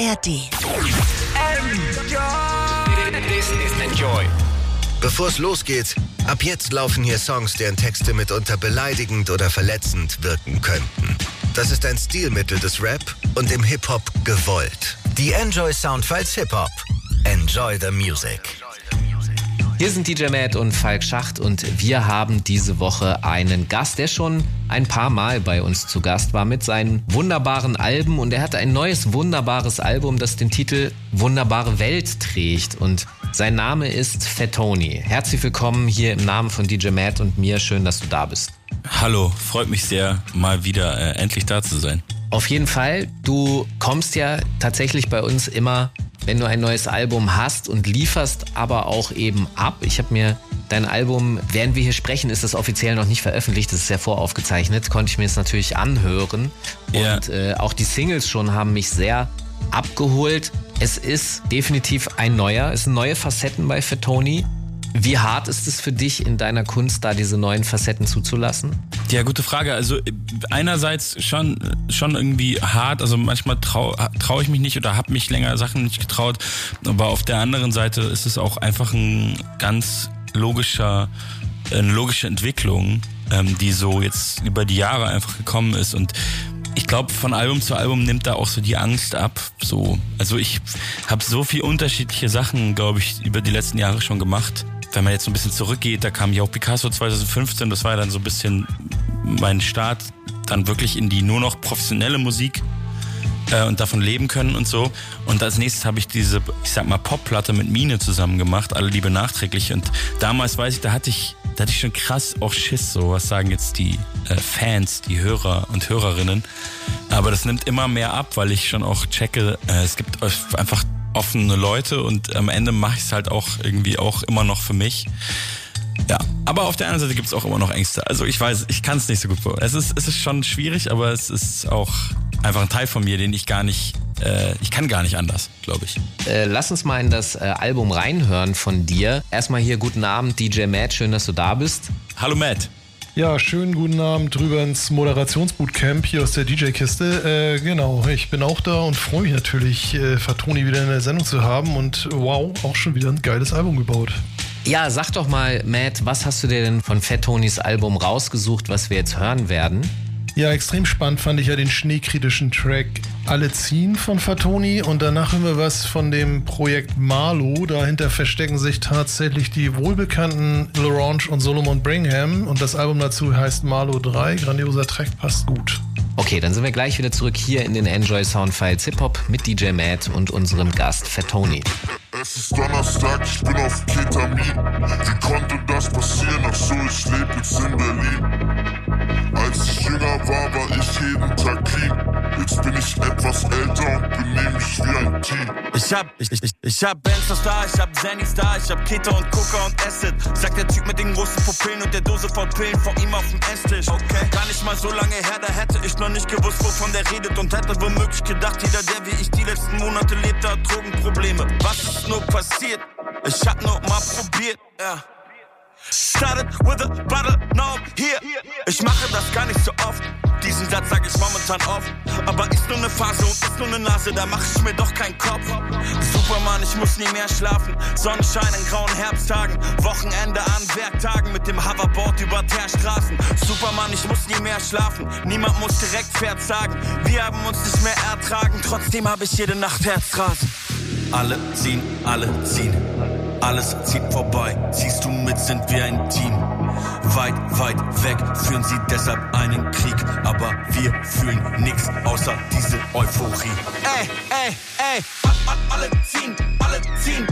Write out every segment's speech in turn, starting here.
ARD. Bevor es losgeht, ab jetzt laufen hier Songs, deren Texte mitunter beleidigend oder verletzend wirken könnten. Das ist ein Stilmittel des Rap und im Hip-Hop gewollt. Die Enjoy Soundfiles Hip-Hop. Enjoy the Music. Hier sind DJ Matt und Falk Schacht und wir haben diese Woche einen Gast, der schon ein paar Mal bei uns zu Gast war mit seinen wunderbaren Alben und er hat ein neues wunderbares Album, das den Titel Wunderbare Welt trägt und sein Name ist Fettoni. Herzlich willkommen hier im Namen von DJ Matt und mir. Schön, dass du da bist. Hallo, freut mich sehr, mal wieder äh, endlich da zu sein. Auf jeden Fall, du kommst ja tatsächlich bei uns immer wenn du ein neues Album hast und lieferst aber auch eben ab. Ich habe mir dein Album, während wir hier sprechen, ist das offiziell noch nicht veröffentlicht, das ist ja voraufgezeichnet, konnte ich mir es natürlich anhören. Ja. Und äh, auch die Singles schon haben mich sehr abgeholt. Es ist definitiv ein neuer, es sind neue Facetten bei Fettoni. Wie hart ist es für dich in deiner Kunst, da diese neuen Facetten zuzulassen? Ja, gute Frage. Also einerseits schon schon irgendwie hart. Also manchmal traue trau ich mich nicht oder habe mich länger Sachen nicht getraut. Aber auf der anderen Seite ist es auch einfach ein ganz logischer, eine logische Entwicklung, ähm, die so jetzt über die Jahre einfach gekommen ist und ich glaube, von Album zu Album nimmt da auch so die Angst ab. So, also ich habe so viel unterschiedliche Sachen, glaube ich, über die letzten Jahre schon gemacht wenn man jetzt so ein bisschen zurückgeht, da kam ja auch Picasso 2015, das war ja dann so ein bisschen mein Start, dann wirklich in die nur noch professionelle Musik äh, und davon leben können und so. Und als nächstes habe ich diese, ich sag mal, Popplatte mit Mine zusammen gemacht, alle Liebe nachträglich. Und damals weiß ich, da hatte ich, da hatte ich schon krass auch Schiss, so was sagen jetzt die äh, Fans, die Hörer und Hörerinnen. Aber das nimmt immer mehr ab, weil ich schon auch checke, äh, es gibt einfach offene Leute und am Ende mache ich es halt auch irgendwie auch immer noch für mich. Ja, aber auf der anderen Seite gibt es auch immer noch Ängste. Also ich weiß, ich kann es nicht so gut. Es ist, es ist schon schwierig, aber es ist auch einfach ein Teil von mir, den ich gar nicht, äh, ich kann gar nicht anders, glaube ich. Äh, lass uns mal in das äh, Album reinhören von dir. Erstmal hier guten Abend, DJ Matt, schön, dass du da bist. Hallo Matt. Ja, schönen guten Abend drüber ins Moderationsbootcamp hier aus der DJ-Kiste. Äh, genau, ich bin auch da und freue mich natürlich, äh, Fatoni wieder in der Sendung zu haben und wow, auch schon wieder ein geiles Album gebaut. Ja, sag doch mal, Matt, was hast du dir denn von Fat Tonys Album rausgesucht, was wir jetzt hören werden? Ja, extrem spannend fand ich ja den schneekritischen Track Alle ziehen von Fatoni und danach hören wir was von dem Projekt Marlo. Dahinter verstecken sich tatsächlich die wohlbekannten Laurence und Solomon Bringham und das Album dazu heißt Marlo 3. Grandioser Track, passt gut. Okay, dann sind wir gleich wieder zurück hier in den Enjoy Soundfiles Hip Hop mit DJ Matt und unserem Gast Fatoni. Es ist Donnerstag, ich bin auf Ketamin. Wie konnte das passieren? Ach so, ich lebe jetzt in Berlin. Als ich jünger war, war ich jeden Tag clean. Jetzt bin ich etwas älter und benehme mich wie ein Team. Ich hab, ich, ich, ich hab Benzos da, ich hab Zennys da, ich hab Keto und Coca und Acid. Sagt der Typ mit den großen Pupillen und der Dose voll Pillen vor ihm auf dem Esstisch. Okay, gar nicht mal so lange her, da hätte ich noch nicht gewusst, wovon der redet und hätte womöglich gedacht, jeder, der wie ich die letzten Monate lebt, hat Drogenprobleme. Was ist nur passiert? Ich hab nur mal probiert, ja. Started with a bottle, now here. Ich mache das gar nicht so oft. Diesen Satz sag ich momentan oft. Aber ist nur ne Phase und ist nur ne Nase, da mach ich mir doch keinen Kopf. Superman, ich muss nie mehr schlafen. Sonnenschein in grauen Herbsttagen. Wochenende an Werktagen mit dem Hoverboard über Teerstraßen. Superman, ich muss nie mehr schlafen. Niemand muss direkt Pferd sagen. Wir haben uns nicht mehr ertragen. Trotzdem habe ich jede Nacht Herzrasen. Alle ziehen, alle ziehen. Alles zieht vorbei, ziehst du mit, sind wir ein Team. Weit, weit weg führen sie deshalb einen Krieg, aber wir fühlen nix außer diese Euphorie. Ey, ey, ey, alle ziehen, alle ziehen,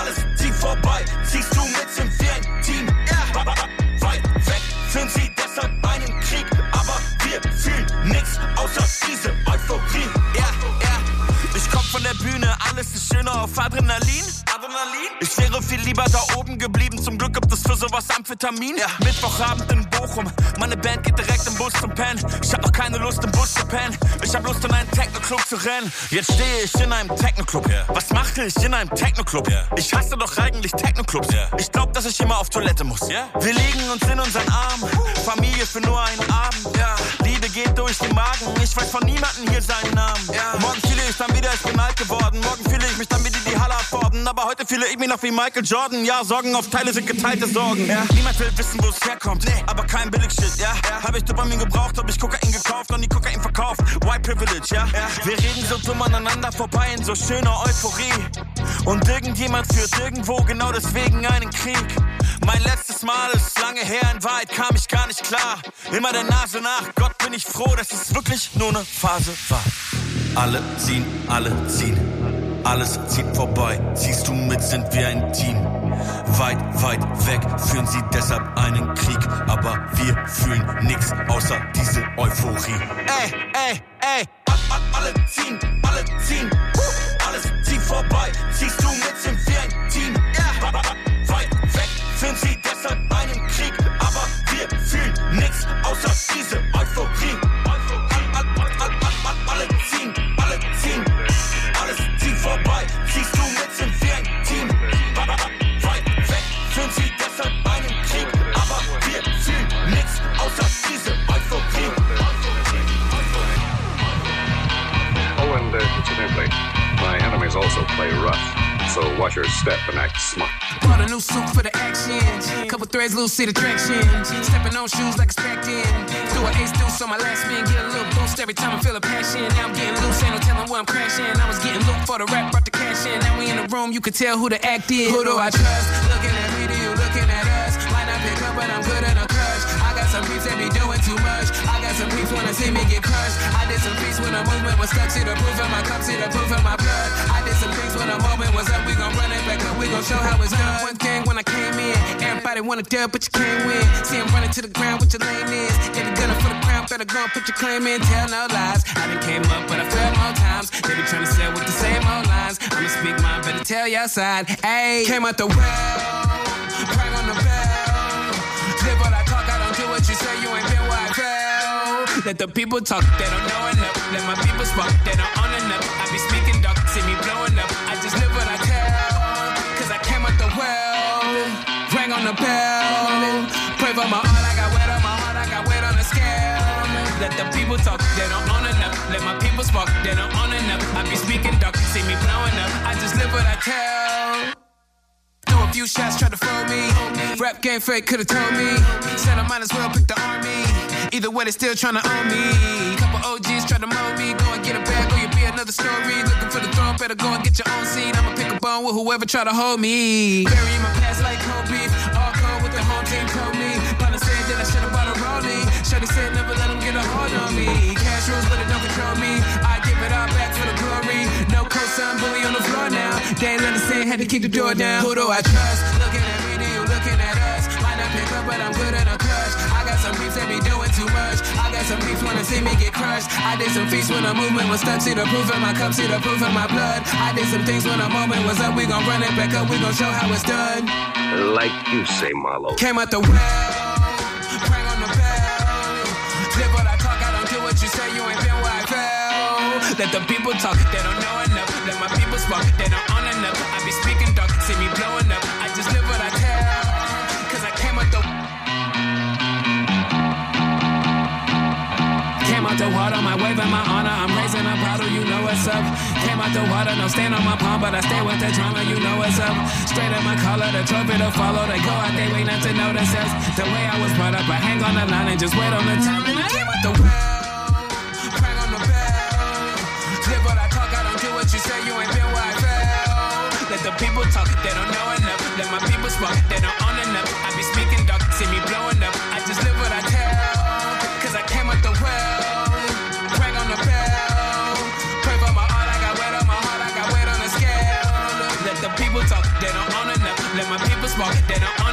alles zieht vorbei, ziehst du mit, sind wir ein Team. Weit weg führen sie deshalb einen Krieg, aber wir fühlen nix außer diese Euphorie. Ja, ja, ich komm von der Bühne, alles ist schöner auf Adrenalin. Adrenalin? Ich wäre viel lieber da oben geblieben, zum Glück gibt es für sowas Amphetamin? Ja. Mittwochabend in Bochum, meine Band geht direkt im Bus zum Pen. Ich hab noch keine Lust im Bus zu pennen. Ich hab Lust in einen Techno-Club zu rennen. Jetzt stehe ich in einem Techno-Club. Yeah. Was mache ich in einem Techno-Club? Yeah. Ich hasse doch eigentlich Techno-Clubs. Yeah. Ich glaub, dass ich immer auf Toilette muss. Wir liegen uns in unseren Armen. Familie für nur einen Abend. Liebe geht durch den Magen. Ich weiß von niemandem hier seinen Namen. Morgen fühle ich dann wieder, ich bin alt geworden. Morgen fühle ich mich dann wieder die Halle abfordern. Aber heute fühle ich mich noch wie Michael Jordan. Ja, Sorgen auf Teile sind geteilte Sorgen. Niemand will wissen, wo es herkommt. Nee, aber kein Billigshit, ja. Hab ich Dopamin gebraucht, hab ich Kokain gekauft und die Kokain verkauft. White Privilege, ja. Wir reden so dumm aneinander vorbei in so schöner Euphorie. Und irgendjemand führt irgendwo genau deswegen einen Krieg. Mein letztes Mal ist lange her, in Wahrheit kam ich gar nicht klar. Immer der Nase nach, Gott bin ich froh, dass es wirklich nur eine Phase war. Alle ziehen, alle ziehen. Alles zieht vorbei, ziehst du mit, sind wir ein Team. Weit, weit weg führen sie deshalb einen Krieg, aber wir fühlen nix außer diese Euphorie. Ey, ey, ey, alle ziehen, alle ziehen, alles zieht vorbei, ziehst du mit, sind wir ein Team. Weit weg führen sie deshalb einen Krieg, aber wir fühlen nix außer diese Euphorie. My also play rough. So watch your step and act smart. Bought a new suit for the action. Couple threads, little seat attraction. Stepping on shoes like expecting. Do an ace deuce on my last spin. Get a little boost every time I feel a passion. Now I'm getting loose, ain't no telling where I'm crashing. I was getting loot for the rap, brought the cash in. Now we in the room, you can tell who the act is. Who do I trust? Looking at me, do you looking at us? Might not pick up, but I'm good at too much. I got some beefs wanna see me get crushed. I did some beats when the movement was stuck. See the proof in my cup, see the proof in my blood. I did some things when the moment was up. We gon' run it back up, we gon' show how it's done. One thing when I came in, everybody wanna dub, but you can't win. See him running to the ground, what your lane is. Get a gunner for the crown, better go put your claim in. Tell no lies. I done came up, but I fell more times. They be trying to sell with the same old lines. I'ma speak mine, better tell your side. Ayy, came out the well, Let the people talk, they don't know enough. Let my people spark, they don't own enough. I be speaking dark, see me blowing up. I just live what I tell. Cause I came out the well, rang on the bell. Pray for my heart, I got weight on my heart, I got weight on the scale. Let the people talk, they don't own enough. Let my people spark, they don't own enough. I be speaking dark, see me blowing up. I just live what I tell. Few shots, tried to fool me. Rap game fake, could've told me. Said I might as well pick the army. Either way, they still tryna own me. Couple OGs tried to mold me. Go and get a bag, or you be another story. Looking for the throne, better go and get your own seat. I'ma pick a bone with whoever try to hold me. Bury my past like cold Cosign, bully on the floor now. They ain't understand, had to kick the door down. Who do I trust? Looking at me, do you looking at us? Might not pick up, but I'm good at a crush. I got some beefs that be doing too much. I got some beefs wanna see me get crushed. I did some feats when the movement was stuck. See the proof in my cup, see the proof in my blood. I did some things when the moment was up. We gon' run it back up, we gon' show how it's done. Like you say, Marlo. Came out the well, rang on the bell. Live what I talk, I don't do what you say. You ain't been where I fell. Let the people talk, they don't. Let my people spark, they don't own enough. I be speaking dark, see me blowing up. I just live what I tell. Cause I came out the Came out the water, my wave and my honor. I'm raising up bottle, you know what's up. Came out the water, no stand on my palm, but I stay with the drama, you know what's up. Straight in my collar, the trophy to follow. They go out, they wait not to notice us. The way I was brought up, I hang on the line and just wait on the time. And I came out the well, do you ain't been where I fell. Let the people talk, they don't know enough. Let my people spark, they don't own enough. I be speaking dark, see me blowing up. I just live what I tell. Cause I came out the well, rang on the bell. Pray for my heart, I got weight on my heart, I got weight on the scale. Let the people talk, they don't own enough. Let my people spark, they don't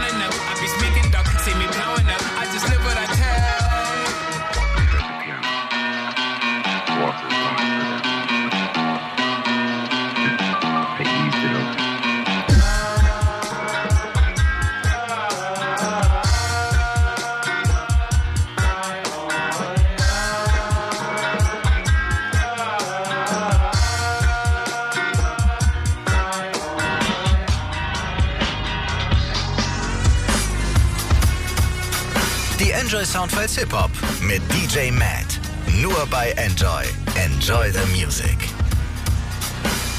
Enjoy Soundfiles Hip Hop mit DJ Matt. Nur bei Enjoy. Enjoy the Music.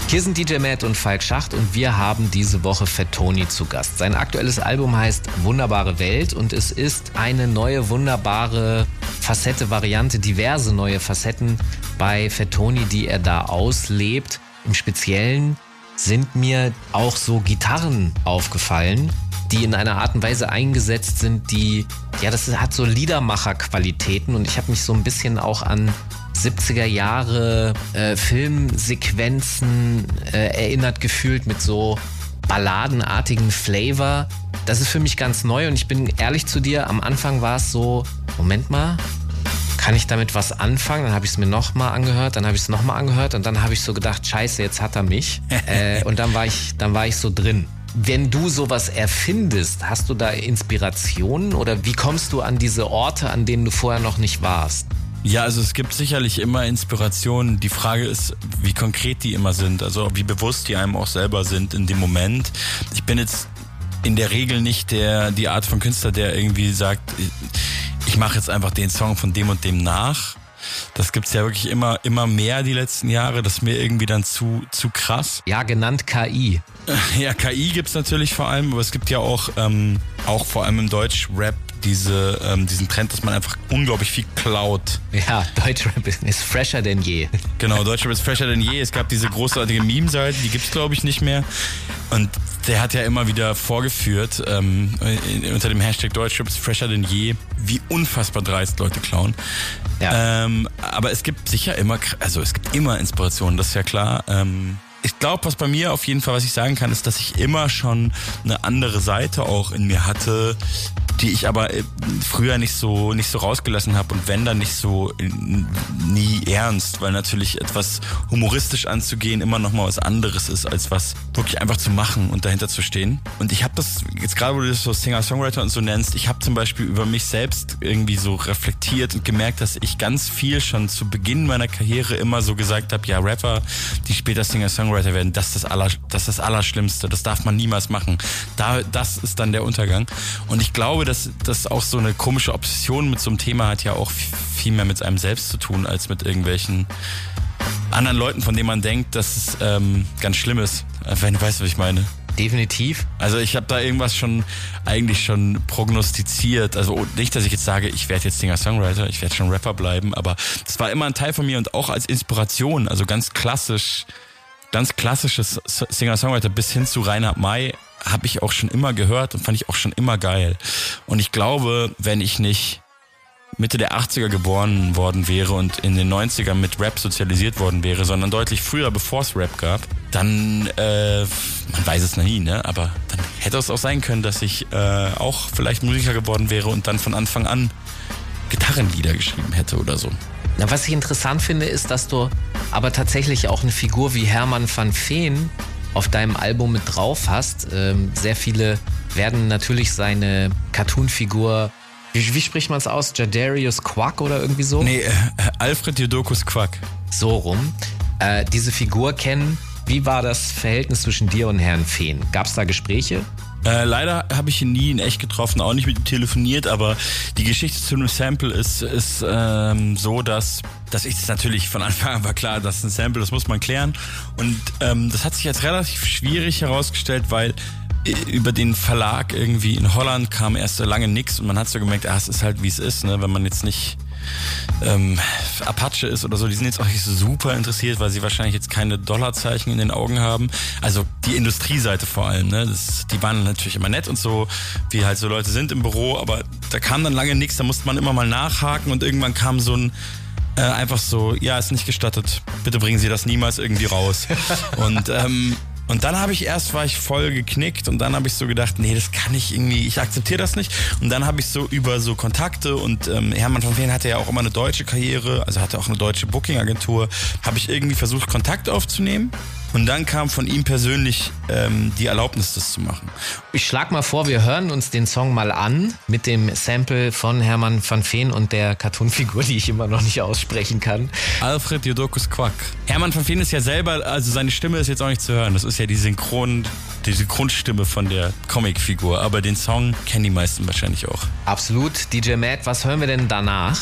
Hier sind DJ Matt und Falk Schacht und wir haben diese Woche Fettoni zu Gast. Sein aktuelles Album heißt Wunderbare Welt und es ist eine neue wunderbare Facette, Variante, diverse neue Facetten bei Fettoni, die er da auslebt. Im Speziellen sind mir auch so Gitarren aufgefallen, die in einer Art und Weise eingesetzt sind, die, ja, das hat so Liedermacher-Qualitäten und ich habe mich so ein bisschen auch an 70er Jahre äh, Filmsequenzen äh, erinnert gefühlt mit so balladenartigen Flavor. Das ist für mich ganz neu und ich bin ehrlich zu dir, am Anfang war es so, Moment mal, kann ich damit was anfangen? Dann habe ich es mir nochmal angehört, dann habe ich es nochmal angehört und dann habe ich so gedacht, scheiße, jetzt hat er mich. äh, und dann war ich, dann war ich so drin. Wenn du sowas erfindest, hast du da Inspirationen oder wie kommst du an diese Orte, an denen du vorher noch nicht warst? Ja, also es gibt sicherlich immer Inspirationen. Die Frage ist, wie konkret die immer sind, also wie bewusst die einem auch selber sind in dem Moment. Ich bin jetzt in der Regel nicht der die Art von Künstler, der irgendwie sagt, ich mache jetzt einfach den Song von dem und dem nach. Das gibt's ja wirklich immer immer mehr die letzten Jahre. Das ist mir irgendwie dann zu zu krass. Ja, genannt KI. Ja, KI gibt's natürlich vor allem, aber es gibt ja auch ähm, auch vor allem im Deutsch-Rap diese, ähm, diesen Trend, dass man einfach unglaublich viel klaut. Ja, Deutschrap ist fresher denn je. Genau, Deutschrap ist fresher denn je. Es gab diese großartige Meme-Seite, die gibt's glaube ich nicht mehr. Und der hat ja immer wieder vorgeführt, ähm, unter dem Hashtag Deutschrap ist fresher denn je, wie unfassbar dreist Leute klauen. Ja. Ähm, aber es gibt sicher immer, also es gibt immer Inspirationen, das ist ja klar. Ähm, ich glaube, was bei mir auf jeden Fall, was ich sagen kann, ist, dass ich immer schon eine andere Seite auch in mir hatte, die ich aber äh, früher nicht so nicht so rausgelassen habe und wenn dann nicht so äh, nie ernst, weil natürlich etwas humoristisch anzugehen immer noch mal was anderes ist als was wirklich einfach zu machen und dahinter zu stehen. Und ich habe das jetzt gerade, wo du das so Singer-Songwriter und so nennst, ich habe zum Beispiel über mich selbst irgendwie so reflektiert und gemerkt, dass ich ganz viel schon zu Beginn meiner Karriere immer so gesagt habe, ja Rapper, die später Singer-Songwriter werden, das ist das aller das ist das Allerschlimmste, das darf man niemals machen. Da das ist dann der Untergang. Und ich glaube, dass das auch so eine komische Obsession mit so einem Thema hat ja auch viel mehr mit einem selbst zu tun, als mit irgendwelchen anderen Leuten, von denen man denkt, dass es ähm, ganz schlimm ist. Wenn du weißt, was ich meine. Definitiv. Also ich habe da irgendwas schon eigentlich schon prognostiziert. Also nicht, dass ich jetzt sage, ich werde jetzt Singer-Songwriter, ich werde schon Rapper bleiben, aber das war immer ein Teil von mir und auch als Inspiration, also ganz klassisch, ganz klassisches Singer-Songwriter bis hin zu Reinhard May habe ich auch schon immer gehört und fand ich auch schon immer geil. Und ich glaube, wenn ich nicht Mitte der 80er geboren worden wäre und in den 90ern mit Rap sozialisiert worden wäre, sondern deutlich früher, bevor es Rap gab, dann, äh, man weiß es noch nie, ne? aber dann hätte es auch sein können, dass ich äh, auch vielleicht Musiker geworden wäre und dann von Anfang an Gitarrenlieder geschrieben hätte oder so. Na, was ich interessant finde, ist, dass du aber tatsächlich auch eine Figur wie Hermann van Veen auf deinem Album mit drauf hast. Ähm, sehr viele werden natürlich seine Cartoon-Figur, wie, wie, spricht man es aus? Jadarius Quack oder irgendwie so? Nee, äh, Alfred Jodokus Quack. So rum. Äh, diese Figur kennen. Wie war das Verhältnis zwischen dir und Herrn Feen? Gab es da Gespräche? Äh, leider habe ich ihn nie in echt getroffen, auch nicht mit ihm telefoniert, aber die Geschichte zu einem Sample ist, ist ähm, so, dass, dass ich das natürlich von Anfang an war klar, das ist ein Sample, das muss man klären. Und ähm, das hat sich als relativ schwierig herausgestellt, weil äh, über den Verlag irgendwie in Holland kam erst so lange nichts und man hat so gemerkt, ah, es ist halt wie es ist, ne? wenn man jetzt nicht ähm, Apache ist oder so, die sind jetzt auch nicht super interessiert, weil sie wahrscheinlich jetzt keine Dollarzeichen in den Augen haben. Also die Industrieseite vor allem, ne? Das, die waren natürlich immer nett und so, wie halt so Leute sind im Büro, aber da kam dann lange nichts, da musste man immer mal nachhaken und irgendwann kam so ein äh, einfach so, ja, ist nicht gestattet, bitte bringen Sie das niemals irgendwie raus. und ähm, und dann habe ich erst, war ich voll geknickt und dann habe ich so gedacht, nee, das kann ich irgendwie, ich akzeptiere das nicht. Und dann habe ich so über so Kontakte und ähm, Hermann von Feen hatte ja auch immer eine deutsche Karriere, also hatte auch eine deutsche Booking-Agentur, habe ich irgendwie versucht, Kontakt aufzunehmen. Und dann kam von ihm persönlich ähm, die Erlaubnis, das zu machen. Ich schlag mal vor, wir hören uns den Song mal an mit dem Sample von Hermann van Veen und der Cartoonfigur, die ich immer noch nicht aussprechen kann. Alfred Jodokus Quack. Hermann van Veen ist ja selber, also seine Stimme ist jetzt auch nicht zu hören. Das ist ja die Synchron, die Synchronstimme von der Comicfigur. Aber den Song kennen die meisten wahrscheinlich auch. Absolut. DJ Matt, was hören wir denn danach?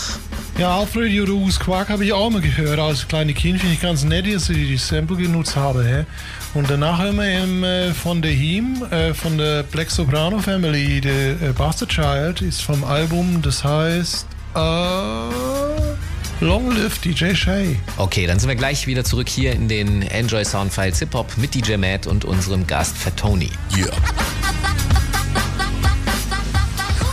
Ja, Alfred Jodokus Quark habe ich auch mal gehört. Als kleine Kind finde ich ganz nett, dass ich die Sample genutzt habe. Hä? Und danach hören wir eben, äh, von der Him, äh, von der Black Soprano Family, der äh, Bastard Child, ist vom Album, das heißt äh, Long Live DJ Shay. Okay, dann sind wir gleich wieder zurück hier in den Enjoy Soundfiles Hip Hop mit DJ Matt und unserem Gast Fatoni. Yeah. Warum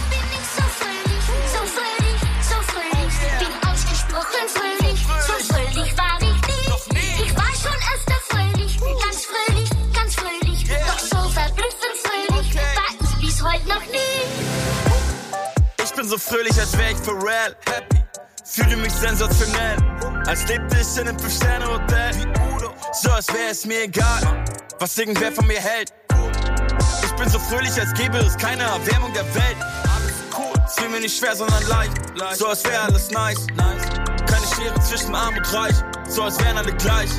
bin ich so fröhlich, so fröhlich, so fröhlich? Bin ausgesprochen fröhlich, so fröhlich war ich nie. Ich war schon öfter fröhlich, ganz fröhlich, ganz fröhlich. Doch so verblüffend fröhlich war ich bis heute noch nie. Ich bin so fröhlich, als wär ich for real. Happy. Fühle mich sensationell. Als lebte ich in einem Fünf-Sterne-Hotel. So, als wäre es mir egal, was irgendwer von mir hält. Ich bin so fröhlich, als gäbe es keine Erwärmung der Welt. Es fiel mir nicht schwer, sondern leicht. So, als wäre alles nice. Keine Schere zwischen arm und reich. So, als wären alle gleich.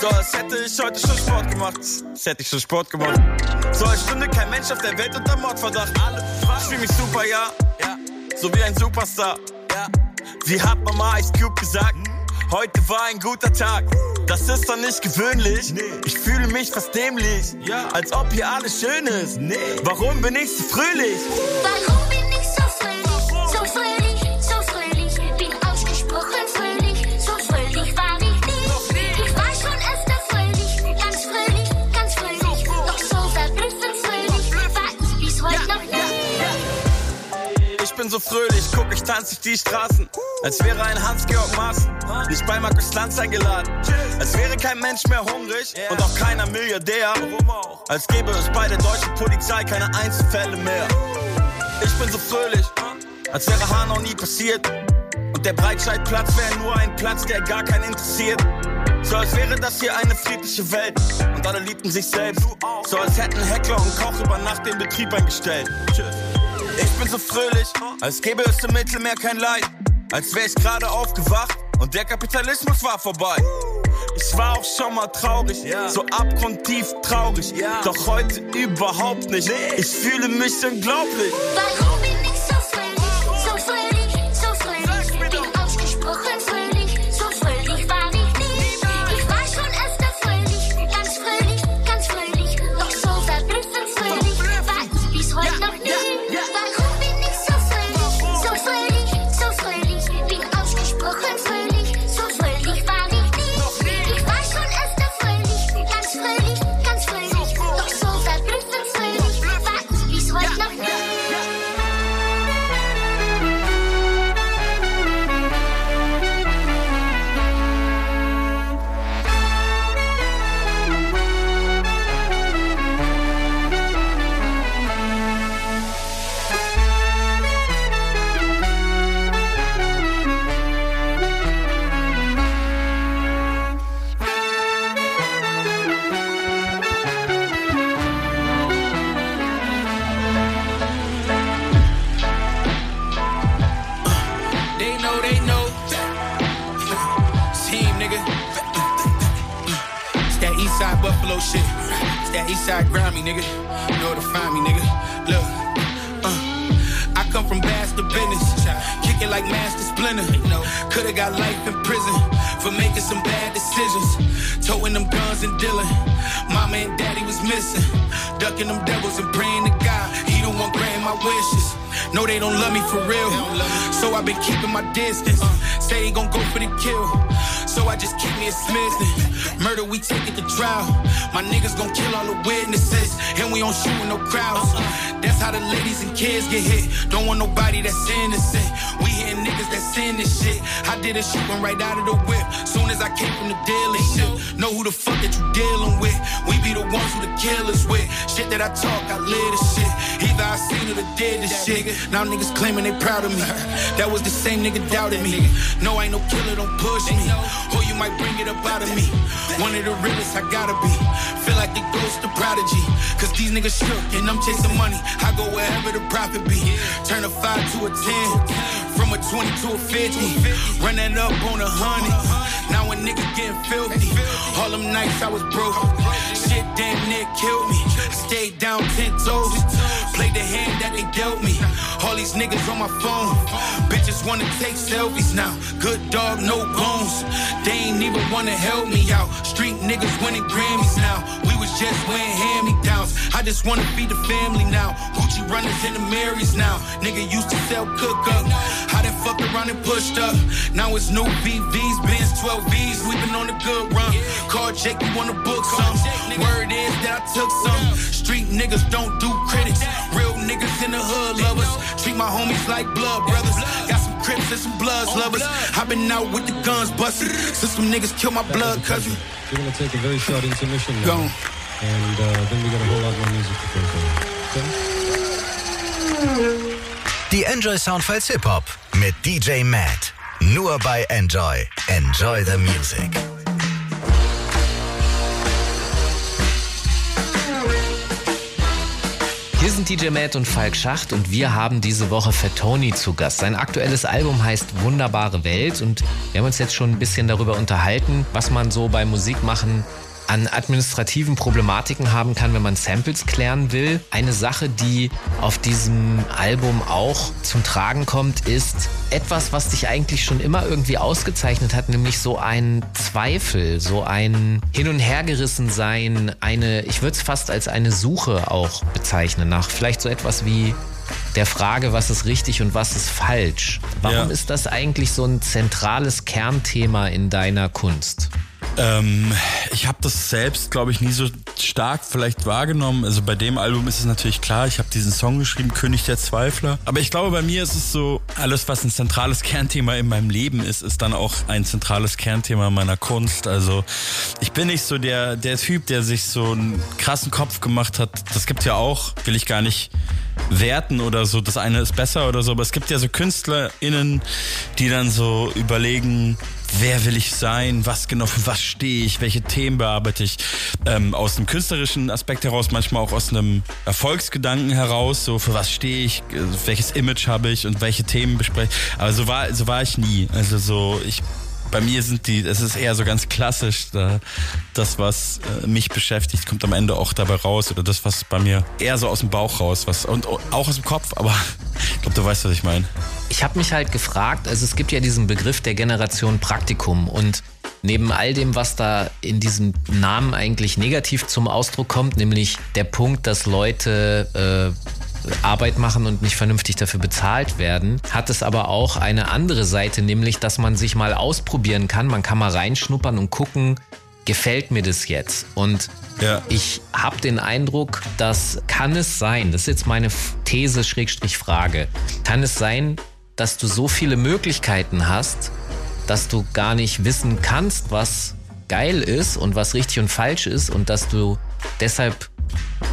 So, als hätte ich heute schon Sport gemacht. Als hätte ich schon Sport gemacht. So, als stünde kein Mensch auf der Welt unter Mordverdacht. Ich fühl mich super, ja. So wie ein Superstar. Wie hat Mama Ice Cube gesagt? Heute war ein guter Tag. Das ist doch nicht gewöhnlich. Ich fühle mich fast dämlich. Als ob hier alles schön ist. Warum bin ich so fröhlich? Warum bin bin so fröhlich, guck, ich tanz durch die Straßen. Als wäre ein Hans-Georg Maaßen. Nicht bei Markus Lanz eingeladen. Als wäre kein Mensch mehr hungrig und auch keiner Milliardär. Als gäbe es bei der deutschen Polizei keine Einzelfälle mehr. Ich bin so fröhlich, als wäre Hanau nie passiert. Und der Breitscheidplatz wäre nur ein Platz, der gar keinen interessiert. So als wäre das hier eine friedliche Welt und alle liebten sich selbst. So als hätten Heckler und Koch über Nacht den Betrieb eingestellt. Ich bin so fröhlich, als gäbe es im Mittelmeer kein Leid. Als wäre ich gerade aufgewacht und der Kapitalismus war vorbei. Ich war auch schon mal traurig, so abgrundtief traurig. Doch heute überhaupt nicht. Ich fühle mich unglaublich. Warum bin the this shit. I did a shooting right out of the whip. Soon as I came from the dealership. Know who the fuck that you dealing with. We be the ones who the killers with. Shit that I talk, I live this shit. Either I seen it or did this shit. Now niggas claiming they proud of me. That was the same nigga doubted me. No, I ain't no killer, don't push me. Or you might bring it up out of me. One of the realest I gotta be. Feel like the ghost of prodigy. Cause these niggas shook and I'm chasing money. I go wherever the profit be. Turn a 5 to a 10. From a 20 to a 50. Run that up on a hundred. Now a nigga getting filthy. All them nights I was broke. Shit damn near killed me. Stayed down 10 toes. Played the hand that they dealt me. All these niggas on my phone. Bitches wanna take selfies now. Good dog, no bones. They ain't even wanna help me out. Street niggas winning Grammys now. We was just wearing hand me downs. I just wanna feed the family now. Gucci runners in the Marys now. Nigga used to sell cook up. I done fucked around and pushed up. Now it's new BVs, Benz 12Vs. We been on a good run. Call Jake, you wanna book some. Word is that I took some. Street niggas don't do critics. Real niggas in the hood love us. Treat my homies like blood brothers. Got some crips and some bloods lovers. i been out with the guns busted. Since some niggas kill my blood cousin. We're gonna take a very short intermission now. Go. And uh, then we got a whole lot more music to play for you. Okay? Die Enjoy Soundfiles Hip Hop mit DJ Matt. Nur bei Enjoy. Enjoy the Music. Hier sind DJ Matt und Falk Schacht und wir haben diese Woche Fatoni zu Gast. Sein aktuelles Album heißt Wunderbare Welt und wir haben uns jetzt schon ein bisschen darüber unterhalten, was man so beim Musikmachen an administrativen Problematiken haben kann, wenn man Samples klären will. Eine Sache, die auf diesem Album auch zum Tragen kommt, ist etwas, was dich eigentlich schon immer irgendwie ausgezeichnet hat, nämlich so ein Zweifel, so ein Hin- und Hergerissen sein, eine, ich würde es fast als eine Suche auch bezeichnen, nach vielleicht so etwas wie der Frage, was ist richtig und was ist falsch. Warum Ja. ist das eigentlich so ein zentrales Kernthema in deiner Kunst? Ähm, ich habe das selbst, glaube ich, nie so stark vielleicht wahrgenommen. Also bei dem Album ist es natürlich klar, ich habe diesen Song geschrieben, König der Zweifler. Aber ich glaube, bei mir ist es so, alles, was ein zentrales Kernthema in meinem Leben ist, ist dann auch ein zentrales Kernthema meiner Kunst. Also ich bin nicht so der, der Typ, der sich so einen krassen Kopf gemacht hat. Das gibt ja auch, will ich gar nicht werten oder so, das eine ist besser oder so, aber es gibt ja so KünstlerInnen, die dann so überlegen, wer will ich sein, was genau, für was stehe ich, welche Themen bearbeite ich, ähm, aus einem künstlerischen Aspekt heraus, manchmal auch aus einem Erfolgsgedanken heraus, so für was stehe ich, äh, welches Image habe ich? Und welche Themen bespreche ich. Aber so war, so war ich nie. Also so, ich bei mir sind die, es ist eher so ganz klassisch, da, das, was äh, mich beschäftigt, kommt am Ende auch dabei raus oder das, was bei mir eher so aus dem Bauch raus, was und auch aus dem Kopf, aber ich glaube, du weißt, was ich meine. Ich habe mich halt gefragt, also es gibt ja diesen Begriff der Generation Praktikum und neben all dem, was da in diesem Namen eigentlich negativ zum Ausdruck kommt, nämlich der Punkt, dass Leute äh, Arbeit machen und nicht vernünftig dafür bezahlt werden, hat es aber auch eine andere Seite, nämlich, dass man sich mal ausprobieren kann, man kann mal reinschnuppern und gucken, gefällt mir das jetzt? Und Ja. ich habe den Eindruck, dass kann es sein, das ist jetzt meine These, Schrägstrich Frage, kann es sein, dass du so viele Möglichkeiten hast, dass du gar nicht wissen kannst, was geil ist und was richtig und falsch ist und dass du deshalb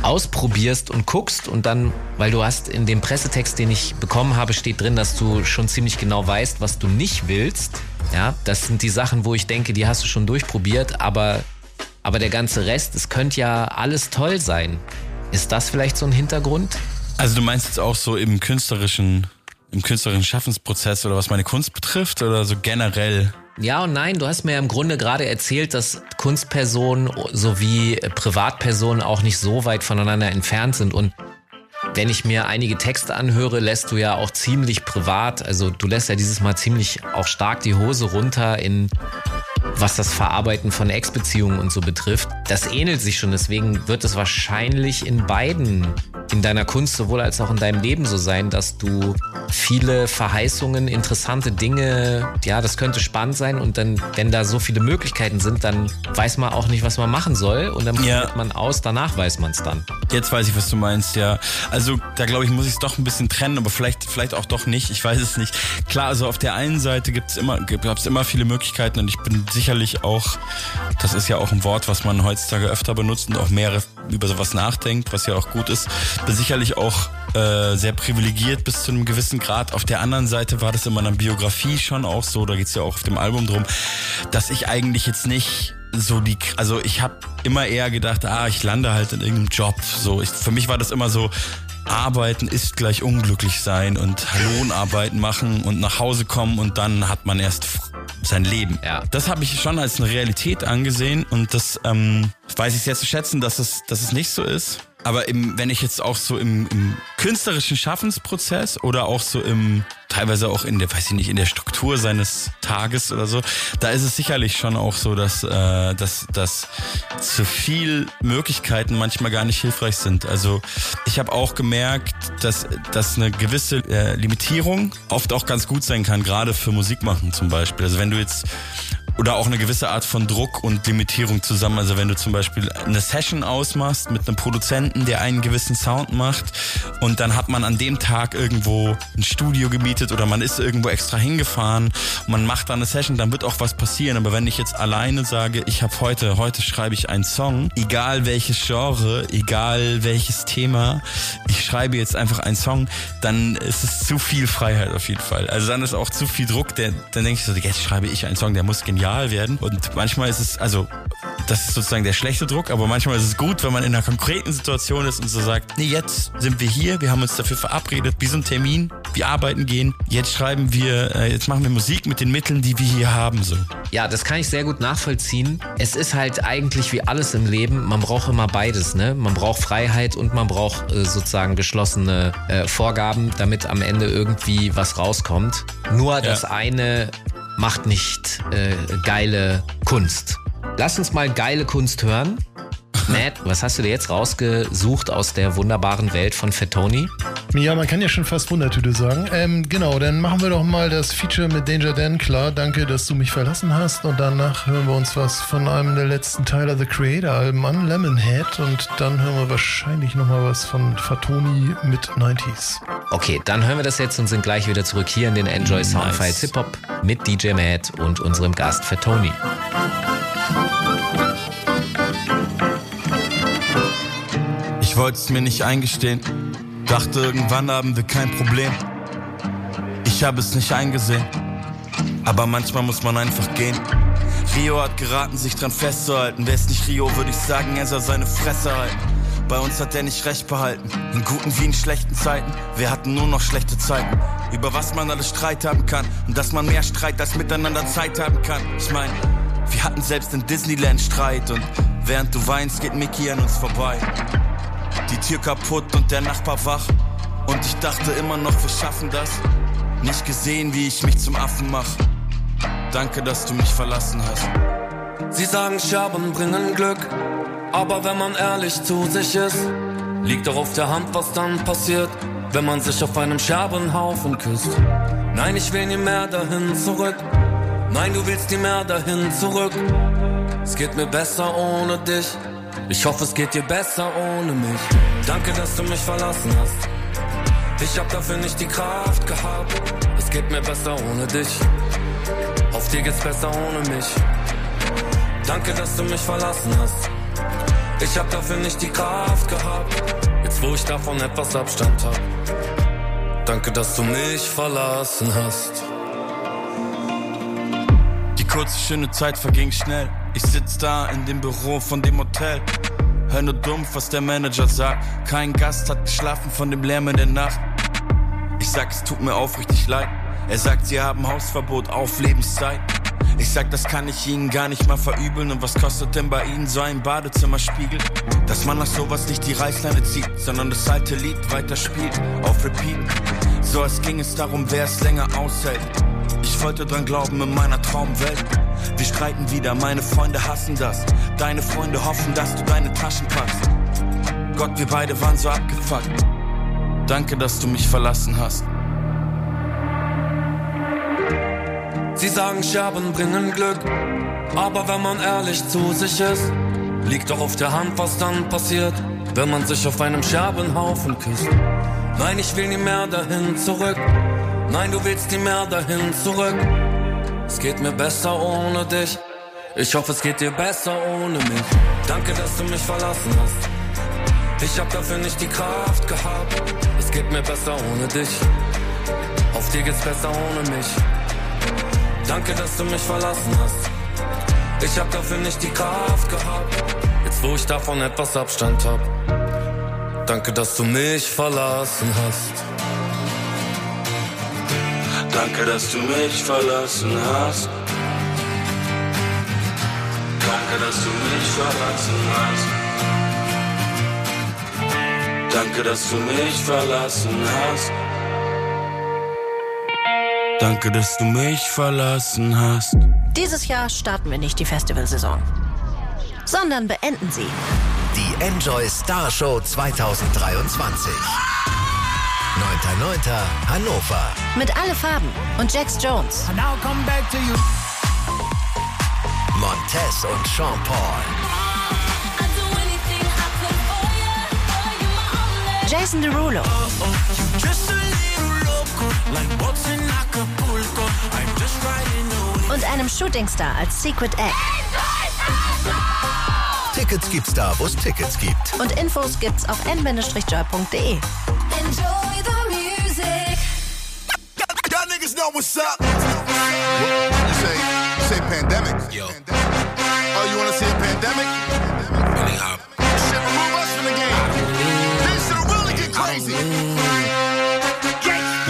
ausprobierst und guckst und dann, weil du hast in dem Pressetext, den ich bekommen habe, steht drin, dass du schon ziemlich genau weißt, was du nicht willst. Ja, das sind die Sachen, wo ich denke, die hast du schon durchprobiert, aber, aber der ganze Rest, es könnte ja alles toll sein. Ist das vielleicht so ein Hintergrund? Also du meinst jetzt auch so im künstlerischen, im künstlerischen Schaffensprozess oder was meine Kunst betrifft oder so generell? Ja und nein, du hast mir ja im Grunde gerade erzählt, dass Kunstpersonen sowie Privatpersonen auch nicht so weit voneinander entfernt sind. Und wenn ich mir einige Texte anhöre, lässt du ja auch ziemlich privat, also du lässt ja dieses Mal ziemlich auch stark die Hose runter in was das Verarbeiten von Ex-Beziehungen und so betrifft. Das ähnelt sich schon, deswegen wird es wahrscheinlich in beiden, in deiner Kunst sowohl als auch in deinem Leben so sein, dass du viele Verheißungen, interessante Dinge, ja, das könnte spannend sein und dann, wenn da so viele Möglichkeiten sind, dann weiß man auch nicht, was man machen soll und dann Ja. probiert man aus, danach weiß man es dann. Jetzt weiß ich, was du meinst, ja. Also da glaube ich, muss ich es doch ein bisschen trennen, aber vielleicht, vielleicht auch doch nicht. Ich weiß es nicht. Klar, also auf der einen Seite gibt es immer, immer viele Möglichkeiten und ich bin sicherlich auch, das ist ja auch ein Wort, was man heutzutage öfter benutzt und auch mehr über sowas nachdenkt, was ja auch gut ist. Bin sicherlich auch äh, sehr privilegiert bis zu einem gewissen Grad. Auf der anderen Seite war das in meiner Biografie schon auch so, da geht's ja auch auf dem Album drum. dass ich eigentlich jetzt nicht so die, also ich habe immer eher gedacht, ah, ich lande halt in irgendeinem Job. So, ich, für mich war das immer so, Arbeiten ist gleich unglücklich sein und Lohnarbeiten machen und nach Hause kommen und dann hat man erst sein Leben. Ja. Das habe ich schon als eine Realität angesehen und das ähm, weiß ich sehr zu schätzen, dass es, dass es nicht so ist. Aber im, wenn ich jetzt auch so im, im künstlerischen Schaffensprozess oder auch so im, teilweise auch in der, weiß ich nicht, in der Struktur seines Tages oder so, da ist es sicherlich schon auch so, dass, äh, dass, dass zu viel Möglichkeiten manchmal gar nicht hilfreich sind. Also ich habe auch gemerkt, dass, dass eine gewisse äh, Limitierung oft auch ganz gut sein kann, gerade für Musik machen zum Beispiel. Also wenn du jetzt oder auch eine gewisse Art von Druck und Limitierung zusammen. Also wenn du zum Beispiel eine Session ausmachst mit einem Produzenten, der einen gewissen Sound macht und dann hat man an dem Tag irgendwo ein Studio gemietet oder man ist irgendwo extra hingefahren und man macht dann eine Session, dann wird auch was passieren. Aber wenn ich jetzt alleine sage, ich habe heute, heute schreibe ich einen Song, egal welches Genre, egal welches Thema, ich schreibe jetzt einfach einen Song, dann ist es zu viel Freiheit auf jeden Fall. Also dann ist auch zu viel Druck, der, dann denke ich so, jetzt schreibe ich einen Song, der muss genial werden. Und manchmal ist es, also das ist sozusagen der schlechte Druck, aber manchmal ist es gut, wenn man in einer konkreten Situation ist und so sagt, nee, jetzt sind wir hier, wir haben uns dafür verabredet, wie so ein Termin, wir arbeiten gehen, jetzt schreiben wir, äh, jetzt machen wir Musik mit den Mitteln, die wir hier haben, so. Ja, das kann ich sehr gut nachvollziehen. Es ist halt eigentlich wie alles im Leben, man braucht immer beides, ne? Man braucht Freiheit und man braucht äh, sozusagen geschlossene äh, Vorgaben, damit am Ende irgendwie was rauskommt. Nur das eine macht nicht äh, geile Kunst. Lass uns mal geile Kunst hören. Matt, was hast du dir jetzt rausgesucht aus der wunderbaren Welt von Fettoni? Ja, man kann ja schon fast Wundertüte sagen. Ähm, genau, dann machen wir doch mal das Feature mit Danger Dan klar. Danke, dass du mich verlassen hast. Und danach hören wir uns was von einem der letzten Tyler The Creator-Alben an, Lemonhead. Und dann hören wir wahrscheinlich nochmal was von Fatoni mit 90s. Okay, dann hören wir das jetzt und sind gleich wieder zurück hier in den Enjoy Soundfiles Hip Hop mit DJ Matt und unserem Gast Fettoni. Es mir nicht eingestehen. Dachte, irgendwann haben wir kein Problem. Ich habe es nicht eingesehen. Aber manchmal muss man einfach gehen. Rio hat geraten, sich dran festzuhalten. Wär's nicht Rio, würde ich sagen, er soll seine Fresse halten. Bei uns hat er nicht recht behalten. In guten wie in schlechten Zeiten. Wir hatten nur noch schlechte Zeiten. Über was man alles Streit haben kann. Und dass man mehr Streit als miteinander Zeit haben kann. Ich mein, wir hatten selbst in Disneyland Streit. Und während du weinst, geht Mickey an uns vorbei. Die Tür kaputt und der Nachbar wach. Und ich dachte immer noch, wir schaffen das. Nicht gesehen, wie ich mich zum Affen mach. Danke, dass du mich verlassen hast. Sie sagen, Scherben bringen Glück. Aber wenn man ehrlich zu sich ist, liegt doch auf der Hand, was dann passiert, wenn man sich auf einem Scherbenhaufen küsst. Nein, ich will nie mehr dahin zurück. Nein, du willst nie mehr dahin zurück. Es geht mir besser ohne dich. Ich hoffe, es geht dir besser ohne mich. Danke, dass du mich verlassen hast. Ich hab dafür nicht die Kraft gehabt. Es geht mir besser ohne dich. Auf dir geht's besser ohne mich. Danke, dass du mich verlassen hast. Ich hab dafür nicht die Kraft gehabt. Jetzt, wo ich davon etwas Abstand hab. Danke, dass du mich verlassen hast. Kurze, schöne Zeit verging schnell. Ich sitz da in dem Büro von dem Hotel. Hör nur dumpf, was der Manager sagt. Kein Gast hat geschlafen von dem Lärm in der Nacht. Ich sag, es tut mir aufrichtig leid. Er sagt, sie haben Hausverbot auf Lebenszeit. Ich sag, das kann ich ihnen gar nicht mal verübeln. Und was kostet denn bei ihnen so ein Badezimmerspiegel? Dass man nach sowas nicht die Reißleine zieht, sondern das alte Lied weiterspielt, auf Repeat. So als ging es darum, wer es länger aushält. Ich wollte dran glauben in meiner Traumwelt. Wir streiten wieder, meine Freunde hassen das. Deine Freunde hoffen, dass du deine Taschen packst. Gott, wir beide waren so abgefuckt. Danke, dass du mich verlassen hast. Sie sagen, Scherben bringen Glück. Aber wenn man ehrlich zu sich ist, liegt doch auf der Hand, was dann passiert, wenn man sich auf einem Scherbenhaufen küsst. Nein, ich will nie mehr dahin zurück. Nein, du willst nie mehr dahin zurück. Es geht mir besser ohne dich. Ich hoffe, es geht dir besser ohne mich. Danke, dass du mich verlassen hast. Ich hab dafür nicht die Kraft gehabt. Es geht mir besser ohne dich. Auf dir geht's besser ohne mich. Danke, dass du mich verlassen hast. Ich hab dafür nicht die Kraft gehabt. Jetzt wo ich davon etwas Abstand hab. Danke, dass du mich verlassen hast. Danke, dass du mich verlassen hast. Danke, dass du mich verlassen hast. Danke, dass du mich verlassen hast. Danke, dass du mich verlassen hast. Dieses Jahr starten wir nicht die Festivalsaison, sondern beenden sie. Die Enjoy Star Show 2023. 9.9. Hannover. Mit alle Farben und Jax Jones. Montez und Sean Paul. Jason Derulo. Und einem Shootingstar als Secret Egg. Tickets gibt's da, wo es Tickets gibt. Und Infos gibt's auf n-joy.de. know what's up. You say, you say pandemic. Yo. Oh, you wanna see a pandemic? Really hot. Shit, remove us from the game. This shit'll really get crazy.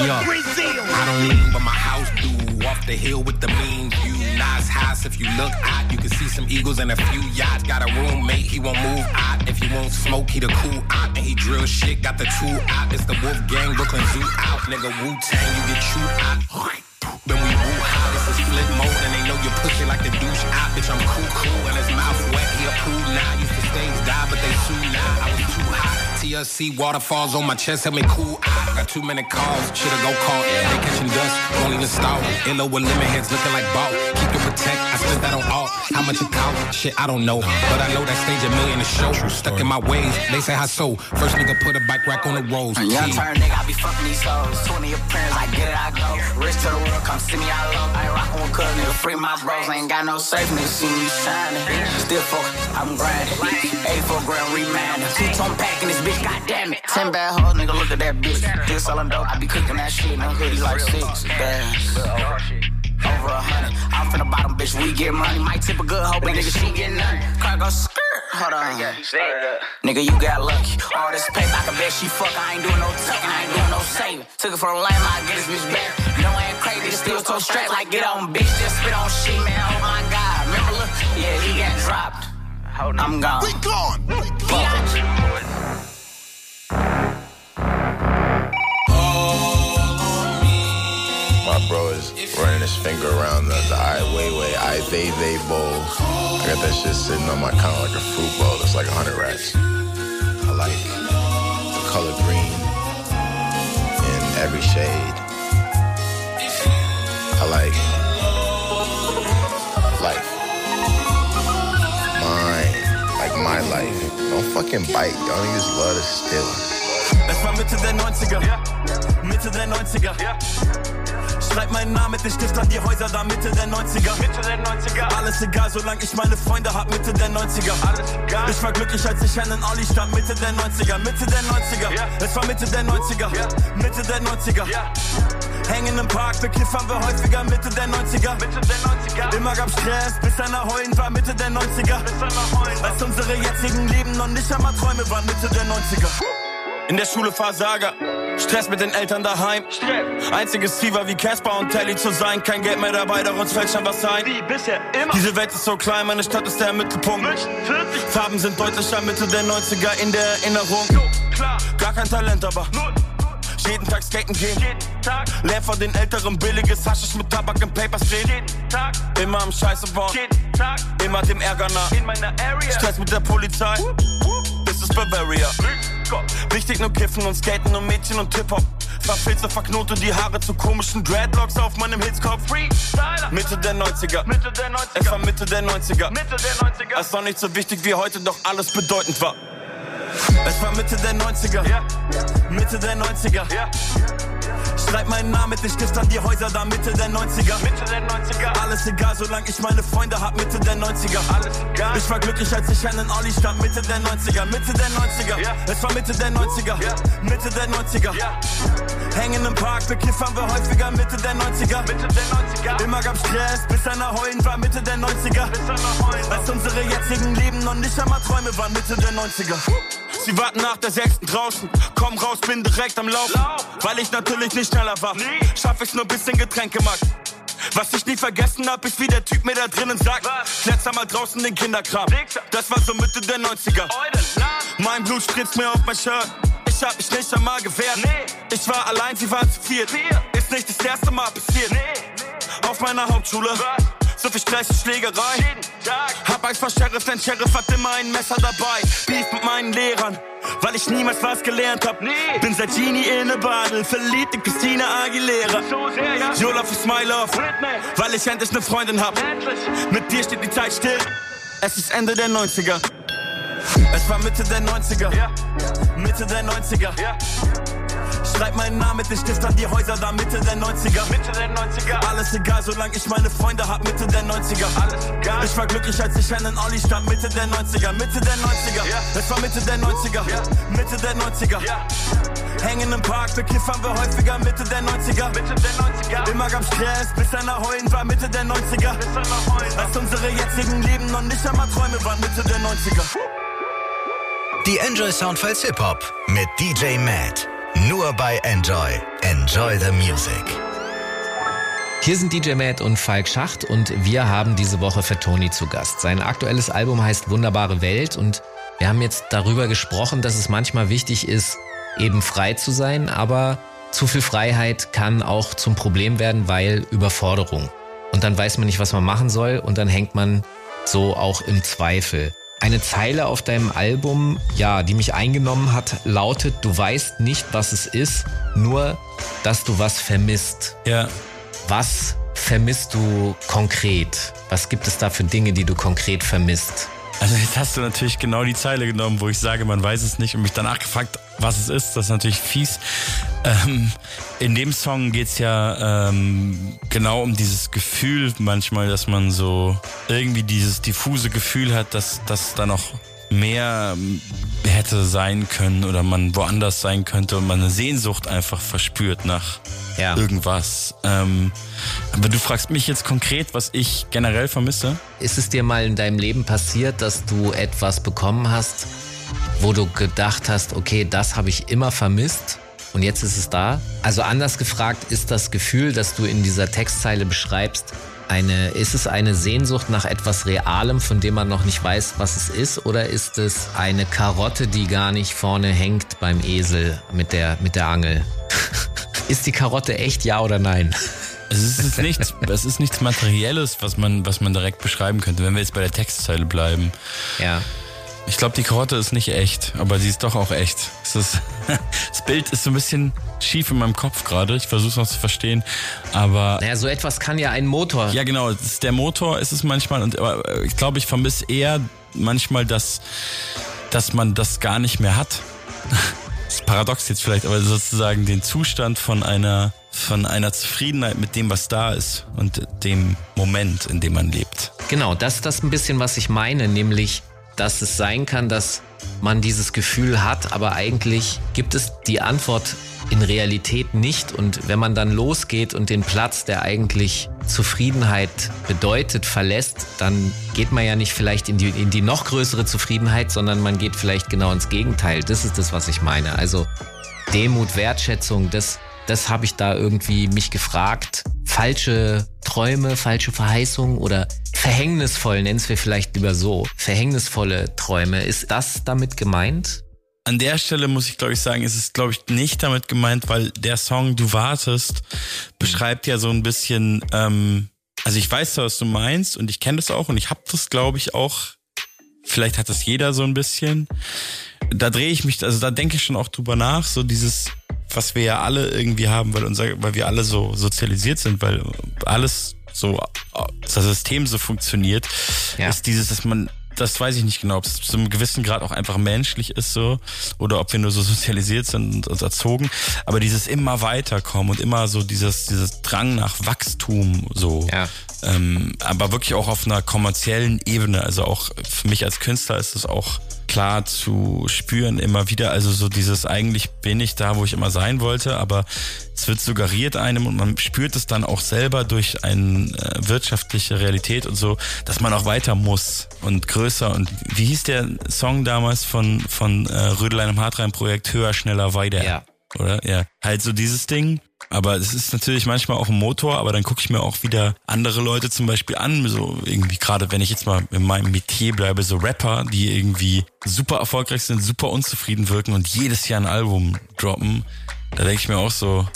Yo, I don't lean, but my house do. Off the hill with the mean view. Nice house, if you look out, you can see some eagles and a few yachts. Got a roommate, he won't move out. If he won't smoke, he the cool out. And he drill shit, got the two out. It's the Wolf Gang, Brooklyn Zoo out. Nigga, Wu Tang, you get chewed out. Split mode, and they know you pussy like the douche out. Bitch, I'm cool, cool, and his mouth wet, he a pool now. Used to stage die, but they sue now. I was too hot. TLC waterfalls on my chest, help me cool out. Got too many calls, shoulda go call. They catching dust, won't even stall. Illo with lemon heads looking like ball. Keep it protect, I spit that on all. How much it cost? Shit, I don't know. But I know that stage a million to show. Stuck in my ways, they say how so. First nigga put a bike rack on the rolls. Young turn nigga, I be fucking these hoes. 20 appearance, I get it, I go. Rich to the world, come see me, I low. I ain't rockin' with cuz, nigga, free my bros. Ain't got no safe, nigga, see me shining. Still fuck, I'm grinding. 84 grand remanding. Two tone packing this bitch, goddamn it. 10 bad hoes, nigga, look at that bitch. Still selling dope, I be cooking that shit. No hoodie like six. Damn. Over a hundred. I'm from the bottom, bitch, we get money. Might tip a good hoe, but nigga, she get nothing. Car go skirt. Hold on. Nigga, you got lucky. All this paper, I can bet she fuck. I ain't doing no tucking, I ain't doing no saving. Took it from the lame, I get this bitch back. No, I ain't crazy, nigga, still so straight. Like, get on, bitch, just spit on shit, man. Oh my god. Remember, look, yeah, he got dropped. I'm gone. We gone. My running his finger around the, the I Weiwei, I Weiwei bowl. I got that shit sitting on my counter like a fruit bowl. It's like 100 racks. I like the color green in every shade. I like life. Mine. Like my life. Don't fucking bite. Y'all niggas love to steal. Es war Mitte der 90er. Mitte der 90er. Schreib meinen Namen mit dem Stift an die Häuser da Mitte der 90er. Mitte der 90er. Alles egal, solange ich meine Freunde hab. Mitte der 90er. Alles egal. Ich war glücklich, als ich einen Olli stand. Mitte der 90er. Mitte der 90er. Es war Mitte der 90er. Mitte der 90er. Hängen im Park, bekiffern wir häufiger Mitte der 90er. Mitte der 90er. Immer gab Stress, bis einer heulen war Mitte der 90er. Bis einer heulen Als unsere jetzigen Leben noch nicht einmal Träume waren Mitte der 90er. In der Schule Versager. Stress mit den Eltern daheim. Einziges Ziel war wie Casper und Telly zu sein. Kein Geld mehr dabei, doch uns fällt schon was ein. Wie bisher immer. Diese Welt ist so klein, meine Stadt ist der Mittelpunkt. Farben sind deutlicher Mitte der 90er in der Erinnerung. Gar kein Talent, aber jeden Tag skaten gehen. Leer von den Älteren billiges Haschisch mit Tabak im Paperspray. Immer am Scheiße bauen. Immer dem Ärger nach. Stress mit der Polizei. This is Bavaria. Wichtig nur Kiffen und Skaten und Mädchen und Hip-Hop. Verfilze, verknote die Haare zu komischen Dreadlocks auf meinem Hitzkopf. Mitte der 90er. Mitte der 90er. Es war Mitte der 90er. Mitte der 90er. Es war nicht so wichtig wie heute, doch alles bedeutend war. Es war Mitte der 90er. Mitte der 90er. Schreib meinen Namen mit den Stift an die Häuser da Mitte der 90er. Mitte der 90er. Alles egal, solange ich meine Freunde hab, Mitte der 90er. Alles egal. Ich war glücklich, als ich einen Olli stand, Mitte der 90er. Mitte der 90er. Ja. Es war Mitte der 90er. Ja. Mitte der 90er. Ja. Hängen im Park, bekiffern wir häufiger, Mitte der 90er. Mitte der 90er. Immer gab Stress, bis einer heulen war, Mitte der 90er. Bis einer heulen Als unsere jetzigen Leben noch nicht einmal Träume waren, Mitte der 90er. Sie warten nach der sechsten draußen. Komm raus, bin direkt am Laufen. Weil ich natürlich nicht schneller war. Schaff ich's nur bisschen Getränkemarkt. Was ich nie vergessen hab, ist wie der Typ mir da drinnen sagt. Letzter mal draußen den Kinderkram. Das war so Mitte der 90er. Mein Blut spritzt mir auf mein Shirt. Ich hab mich nicht einmal gewehrt. Ich war allein, sie waren zu viert. Ist nicht das erste Mal passiert. Auf meiner Hauptschule. So viel Stress und Schlägerei. Hab Angst vor Sheriff, denn Sheriff hat immer ein Messer dabei. Beef mit meinen Lehrern, weil ich niemals was gelernt hab. Bin seit Genie in ne Badel, verliebt in Christina Aguilera. Your love is my love, weil ich endlich ne Freundin hab. Mit dir steht die Zeit still. Es ist Ende der 90er. Es war Mitte der 90er. Mitte der 90er. Schreib meinen Namen mit den Stift an die Häuser da Mitte der 90er. Mitte der 90er. Alles egal, solange ich meine Freunde hab, Mitte der 90er. Alles egal. Ich war glücklich, als ich einen Olli stand, Mitte der 90er. Mitte der 90er. Es war Mitte der 90er. Mitte der 90er. Hängen im Park, bekiffern wir häufiger, Mitte der 90er. Mitte der 90er. Immer gab Stress, bis einer heulen war, Mitte der 90er. Bis einer heulen Als unsere jetzigen Leben noch nicht einmal Träume waren, Mitte der 90er. Die Enjoy Soundfiles Hip Hop mit DJ Matt. Nur bei Enjoy. Enjoy the Music. Hier sind DJ Matt und Falk Schacht und wir haben diese Woche für Toni zu Gast. Sein aktuelles Album heißt Wunderbare Welt und wir haben jetzt darüber gesprochen, dass es manchmal wichtig ist, eben frei zu sein, aber zu viel Freiheit kann auch zum Problem werden, weil Überforderung. Und dann weiß man nicht, was man machen soll und dann hängt man so auch im Zweifel. Eine Zeile auf deinem Album, ja, die mich eingenommen hat, lautet, du weißt nicht, was es ist, nur, dass du was vermisst. Ja. Was vermisst du konkret? Was gibt es da für Dinge, die du konkret vermisst? Also jetzt hast du natürlich genau die Zeile genommen, wo ich sage, man weiß es nicht und mich danach gefragt, was es ist. Das ist natürlich fies. Ähm, in dem Song geht's ja ähm, genau um dieses Gefühl manchmal, dass man so irgendwie dieses diffuse Gefühl hat, dass, dass da noch mehr hätte sein können oder man woanders sein könnte und man eine Sehnsucht einfach verspürt nach ja. irgendwas. Ähm, aber du fragst mich jetzt konkret, was ich generell vermisse. Ist es dir mal in deinem Leben passiert, dass du etwas bekommen hast, wo du gedacht hast, okay, das habe ich immer vermisst und jetzt ist es da? Also anders gefragt, ist das Gefühl, das du in dieser Textzeile beschreibst, eine, ist es eine Sehnsucht nach etwas Realem, von dem man noch nicht weiß, was es ist? Oder ist es eine Karotte, die gar nicht vorne hängt beim Esel mit der, mit der Angel? ist die Karotte echt ja oder nein? Es ist nichts, es ist nichts Materielles, was man, was man direkt beschreiben könnte, wenn wir jetzt bei der Textzeile bleiben. Ja. Ich glaube, die Karotte ist nicht echt, aber sie ist doch auch echt. Ist, das Bild ist so ein bisschen schief in meinem Kopf gerade. Ich versuche es noch zu verstehen, aber. Naja, so etwas kann ja ein Motor. Ja, genau. Der Motor ist es manchmal. Und aber ich glaube, ich vermisse eher manchmal, dass, dass man das gar nicht mehr hat. Das ist paradox jetzt vielleicht, aber sozusagen den Zustand von einer von einer Zufriedenheit mit dem, was da ist und dem Moment, in dem man lebt. Genau, das ist das ein bisschen, was ich meine, nämlich, dass es sein kann, dass man dieses Gefühl hat, aber eigentlich gibt es die Antwort in Realität nicht. Und wenn man dann losgeht und den Platz, der eigentlich Zufriedenheit bedeutet, verlässt, dann geht man ja nicht vielleicht in die, in die noch größere Zufriedenheit, sondern man geht vielleicht genau ins Gegenteil. Das ist das, was ich meine. Also Demut, Wertschätzung, das, das habe ich da irgendwie mich gefragt. Falsche Träume, falsche Verheißungen oder verhängnisvoll, nennen wir vielleicht lieber so, verhängnisvolle Träume. Ist das damit gemeint? An der Stelle muss ich, glaube ich, sagen, ist es, glaube ich, nicht damit gemeint, weil der Song Du wartest beschreibt ja so ein bisschen, ähm, also ich weiß, was du meinst und ich kenne das auch und ich habe das, glaube ich, auch, vielleicht hat das jeder so ein bisschen. Da drehe ich mich, also da denke ich schon auch drüber nach, so dieses, was wir ja alle irgendwie haben, weil unser, weil wir alle so sozialisiert sind, weil alles so, das System so funktioniert, Ja. ist dieses, dass man das weiß ich nicht genau, ob es zu einem gewissen Grad auch einfach menschlich ist so oder ob wir nur so sozialisiert sind und erzogen. Aber dieses immer weiterkommen und immer so dieses, dieses Drang nach Wachstum so. Ja. Ähm, aber wirklich auch auf einer kommerziellen Ebene. Also auch für mich als Künstler ist es auch klar zu spüren immer wieder. Also so dieses eigentlich bin ich da, wo ich immer sein wollte, aber es wird suggeriert einem und man spürt es dann auch selber durch eine äh, wirtschaftliche Realität und so, dass man auch weiter muss und größer. Und wie hieß der Song damals von, von äh, Rödelein im Hartrein-Projekt Höher, schneller, weiter? Ja. Oder? Ja. Halt so dieses Ding. Aber es ist natürlich manchmal auch ein Motor, aber dann gucke ich mir auch wieder andere Leute zum Beispiel an, so irgendwie gerade, wenn ich jetzt mal in meinem Metier bleibe, so Rapper, die irgendwie super erfolgreich sind, super unzufrieden wirken und jedes Jahr ein Album droppen. Da denke ich mir auch so,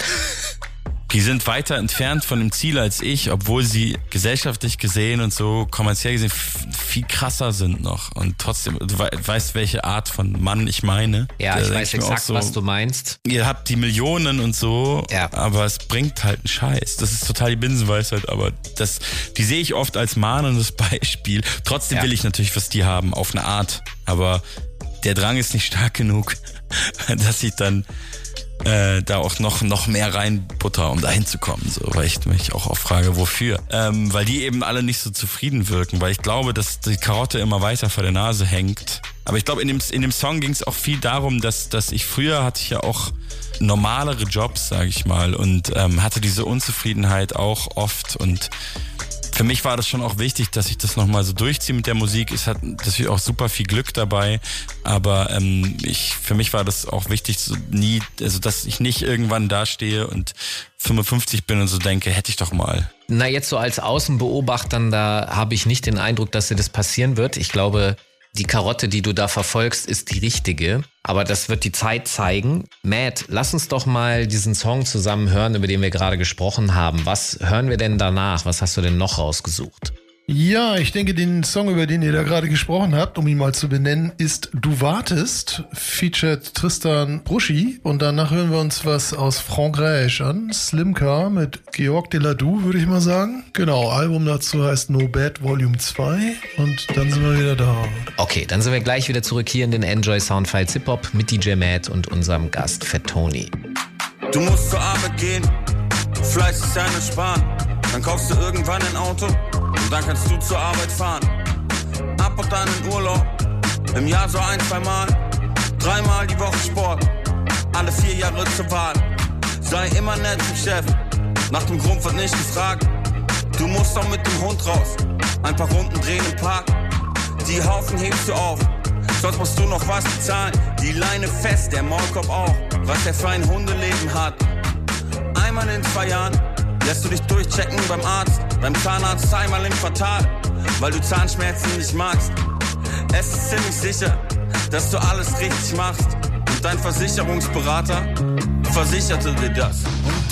die sind weiter entfernt von dem Ziel als ich, obwohl sie gesellschaftlich gesehen und so kommerziell gesehen viel krasser sind noch. Und trotzdem, du wei- weißt, welche Art von Mann ich meine. Ja, Da ich weiß auch exakt, was du meinst. Ihr habt die Millionen und so, Ja. aber es bringt halt einen Scheiß. Das ist total die Binsenweisheit, aber das, die sehe ich oft als mahnendes Beispiel. Trotzdem Ja. will ich natürlich, was die haben, auf eine Art. Aber der Drang ist nicht stark genug, dass ich dann äh, da auch noch, noch mehr reinbutter, um da hinzukommen. So, weil ich mich auch oft frage, wofür. Ähm, weil die eben alle nicht so zufrieden wirken, weil ich glaube, dass die Karotte immer weiter vor der Nase hängt. Aber ich glaube, in dem, in dem Song ging es auch viel darum, dass, dass ich früher hatte ich ja auch normalere Jobs, sage ich mal, und ähm, hatte diese Unzufriedenheit auch oft und für mich war das schon auch wichtig, dass ich das nochmal so durchziehe mit der Musik. Es hat natürlich auch super viel Glück dabei, aber ähm, ich, für mich war das auch wichtig, so nie, also dass ich nicht irgendwann dastehe und 55 bin und so denke, hätte ich doch mal. Na, jetzt so als Außenbeobachter, da habe ich nicht den Eindruck, dass dir das passieren wird. Ich glaube, die Karotte, die du da verfolgst, ist die richtige. Aber das wird die Zeit zeigen. Matt, lass uns doch mal diesen Song zusammen hören, über den wir gerade gesprochen haben. Was hören wir denn danach? Was hast du denn noch rausgesucht? Ja, ich denke, den Song, über den ihr da gerade gesprochen habt, um ihn mal zu benennen, ist Du wartest, featured Tristan Bruschi. Und danach hören wir uns was aus Frankreich an. Slimka mit Georg Deladou, würde ich mal sagen. Genau, Album dazu heißt No Bad Volume 2. Und dann sind wir wieder da. Okay, dann sind wir gleich wieder zurück hier in den Enjoy Soundfiles Hip Hop mit DJ Matt und unserem Gast Fat Tony. Du musst zur Arbeit gehen, Fleiß ist nicht sparen. Dann kaufst du irgendwann ein Auto und dann kannst du zur Arbeit fahren. Ab und an in Urlaub, im Jahr so ein, zwei Mal. Dreimal die Woche Sport, alle vier Jahre zur Wahl. Sei immer nett zum Chef, nach dem Grund wird nicht gefragt. Du musst auch mit dem Hund raus, ein paar Runden drehen im Park. Die Haufen hebst du auf, sonst musst du noch was bezahlen. Die Leine fest, der Maulkorb auch, was er für ein Hundeleben hat. Einmal in zwei Jahren lässt du dich durchchecken beim Arzt, beim Zahnarzt einmal im Quartal, weil du Zahnschmerzen nicht magst. Es ist ziemlich sicher, dass du alles richtig machst und dein Versicherungsberater versicherte dir das. Und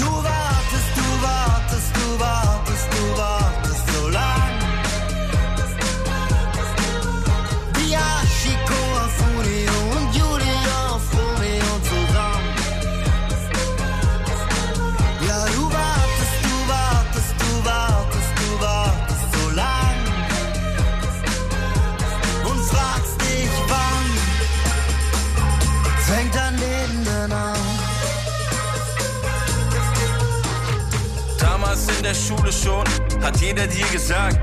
schon hat jeder dir gesagt,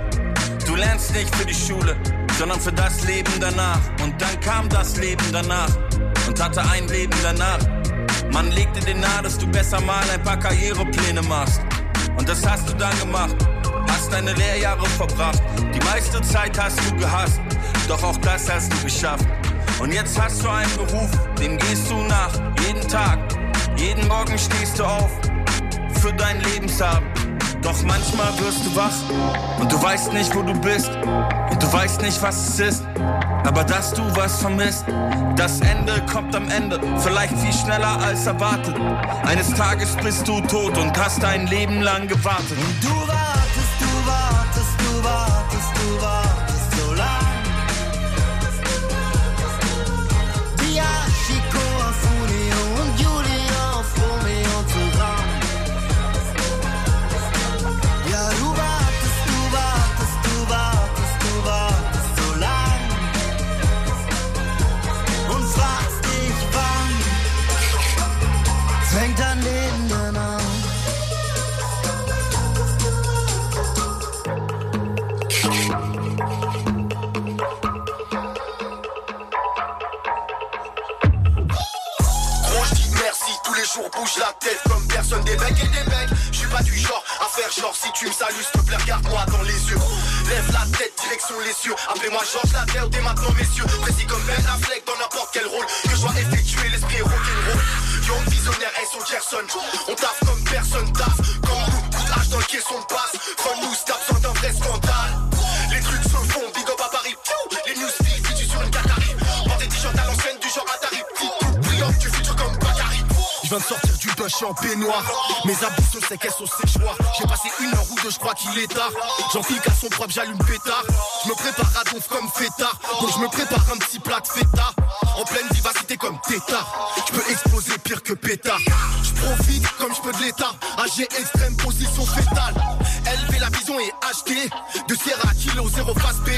du lernst nicht für die Schule, sondern für das Leben danach. Und dann kam das Leben danach und hatte ein Leben danach. Man legte dir nahe, dass du besser mal ein paar Karrierepläne machst. Und das hast du dann gemacht, hast deine Lehrjahre verbracht. Die meiste Zeit hast du gehasst, doch auch das hast du geschafft. Und jetzt hast du einen Beruf, dem gehst du nach, jeden Tag. Jeden Morgen stehst du auf, für dein Lebenshaben. Doch manchmal wirst du wach und du weißt nicht, wo du bist. Und du weißt nicht, was es ist. Aber dass du was vermisst, das Ende kommt am Ende. Vielleicht viel schneller als erwartet. Eines Tages bist du tot und hast dein Leben lang gewartet. Du wartest, comme des mecs et des mecs. Je suis pas du genre à faire genre si tu me salues, s'il te plaît, regarde-moi dans les yeux. Lève la tête, direction les cieux. Appelez-moi Georges la terre dès maintenant, messieurs. Précis comme Ben Affleck dans n'importe quel rôle que je dois effectuer, l'esprit rock'n'roll. Young visionnaire, elles sont Gerson. On taffe comme personne taffe. Comme nous, coup de hache dans le caisson de passe. Fun nous tape sans d'un vrai scandale. Les trucs se font, big up à Paris. Les news tu sur une Qatari. Porte des t-shirts à l'ancienne du genre Atari. Petit du futur comme Bakary. Je viens de sortir suis en peignoir. Mes abus se sais qu'elles sont séchoirs. J'ai passé une heure ou deux, je crois qu'il est tard. J'enfile son propre, j'allume pétard. Je me prépare à donf comme fêtard. Donc je me prépare un petit plat de feta. En pleine vivacité comme tétard. Je peux exploser pire que pétard. Je profite comme je peux de l'état. AG extrême, position fétale. Élever la vision et acheter. De Sierra kilo, zéro face B.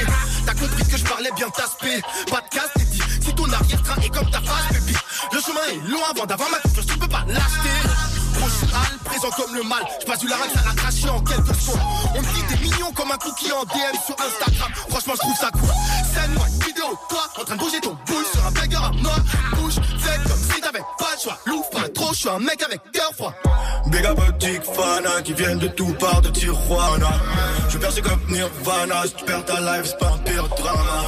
T'as compris que je parlais bien taspé. Pas de casse, t'es dit. Si ton arrière-train est comme ta face, baby. Est long avant d'avoir ma confiance, tu peux pas l'acheter. Je hal, présent comme le mal. Je passe du larynx à la cracher en quelques secondes. On me dit t'es mignon comme un cookie en DM sur Instagram. Franchement, je trouve ça cool. Send-moi une vidéo, toi, en train de bouger ton boule sur un burger à moi. Suis un mec avec cœur froid. Big up fana qui viennent de tout part de Tijuana. Je perce comme Nirvana, si tu perds ta life, c'est pas un pire drama.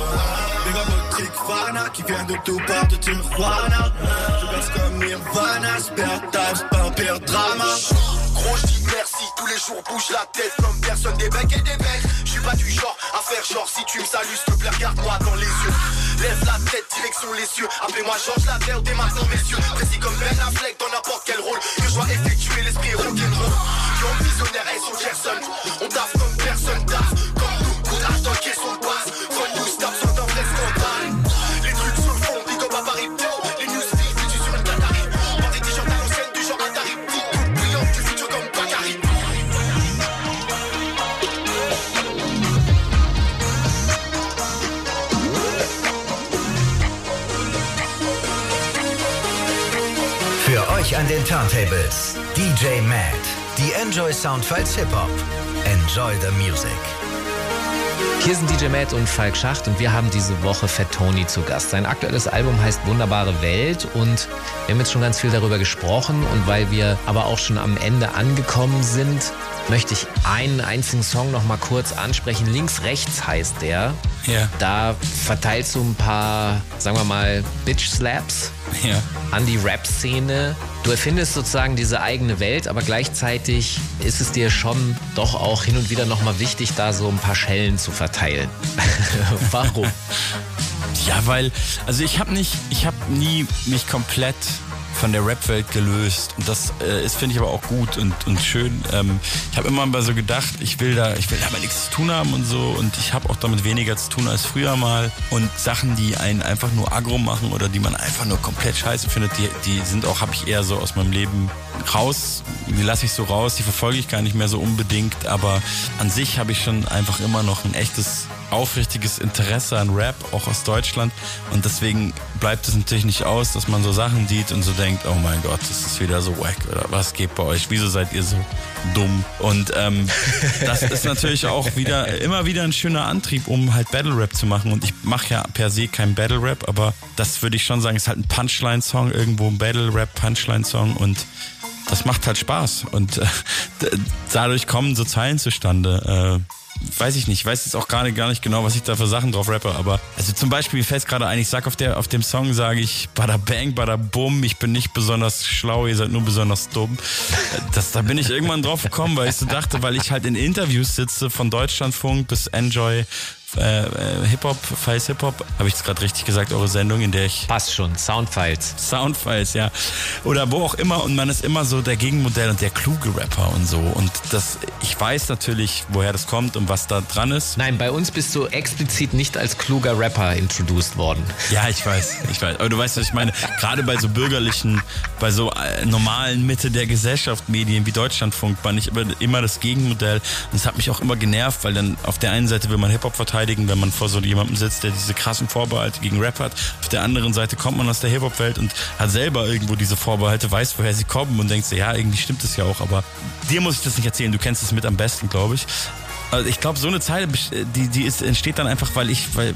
Big up fana qui viennent de tout part de Tijuana. Je perce comme Nirvana, si tu perds ta life, c'est pas un pire drama. Gros, je dis merci, tous les jours bouge la tête comme personne, des becs et des becs. Je suis pas du genre à faire genre si tu me salues, s'il te plaît, regarde-moi dans les yeux. Lève la tête, direction les cieux. Appelez-moi Georges la terre dès maintenant, messieurs. Précis comme Ben Affleck dans n'importe quel rôle que je dois effectuer, l'esprit rock'n'roll. Young visionnaire, elles sont Gerson. On taffe comme An den Turntables DJ Matt, die Enjoy Soundfiles Hip Hop. Enjoy the music. Hier sind DJ Matt und Falk Schacht und wir haben diese Woche Fat Tony zu Gast. Sein aktuelles Album heißt Wunderbare Welt und wir haben jetzt schon ganz viel darüber gesprochen und weil wir aber auch schon am Ende angekommen sind, möchte ich einen einzigen Song noch mal kurz ansprechen. Links, rechts heißt der. Ja. Da verteilst du ein paar, sagen wir mal, Bitch-Slaps Ja. an die Rap-Szene. Du erfindest sozusagen diese eigene Welt, aber gleichzeitig ist es dir schon doch auch hin und wieder nochmal wichtig, da so ein paar Schellen zu verteilen. Warum? Ja, weil, also ich habe nicht, ich habe nie mich komplett von der Rap-Welt gelöst. Und das äh, ist, finde ich, aber auch gut und, und schön. Ähm, ich habe immer mal so gedacht, ich will da, ich will damit nichts zu tun haben und so. Und ich habe auch damit weniger zu tun als früher mal. Und Sachen, die einen einfach nur aggro machen oder die man einfach nur komplett scheiße findet, die, die sind auch, habe ich eher so aus meinem Leben raus. Die lasse ich so raus, die verfolge ich gar nicht mehr so unbedingt. Aber an sich habe ich schon einfach immer noch ein echtes aufrichtiges Interesse an Rap, auch aus Deutschland. Und deswegen bleibt es natürlich nicht aus, dass man so Sachen sieht und so denkt, oh mein Gott, das ist wieder so wack oder was geht bei euch? Wieso seid ihr so dumm? Und ähm, das ist natürlich auch wieder immer wieder ein schöner Antrieb, um halt Battle Rap zu machen. Und ich mache ja per se kein Battle Rap, aber das würde ich schon sagen, ist halt ein Punchline-Song, irgendwo ein Battle Rap Punchline-Song und das macht halt Spaß. Und äh, dadurch kommen so Zeilen zustande. Äh, weiß ich nicht, ich weiß jetzt auch gerade gar nicht genau, was ich da für Sachen drauf rappe, aber also zum Beispiel mir fällt gerade ein, ich sag auf der auf dem Song sage ich bada bang, bada bum, ich bin nicht besonders schlau, ihr seid nur besonders dumm. Das, da bin ich irgendwann drauf gekommen, weil ich so dachte, weil ich halt in Interviews sitze von Deutschlandfunk bis Enjoy äh, äh, Hip-Hop, Files Hip-Hop, habe ich es gerade richtig gesagt, eure Sendung, in der ich... Passt schon, Soundfiles. Soundfiles, ja. Oder wo auch immer und man ist immer so der Gegenmodell und der kluge Rapper und so und das, ich weiß natürlich, woher das kommt und was da dran ist. Nein, bei uns bist du explizit nicht als kluger Rapper introduced worden. Ja, ich weiß, ich weiß. Aber du weißt, was ich meine. Gerade bei so bürgerlichen, bei so äh, normalen Mitte der Gesellschaft Medien wie Deutschlandfunk war ich immer, immer das Gegenmodell. Und es hat mich auch immer genervt, weil dann auf der einen Seite will man Hip-Hop verteidigen, wenn man vor so jemandem sitzt, der diese krassen Vorbehalte gegen Rap hat. Auf der anderen Seite kommt man aus der Hip-Hop-Welt und hat selber irgendwo diese Vorbehalte, weiß, woher sie kommen und denkt so, ja, irgendwie stimmt es ja auch. Aber dir muss ich das nicht erzählen. Du kennst es mit am besten, glaube ich. Also ich glaube, so eine Zeile, die, die ist, entsteht dann einfach, weil ich, weil,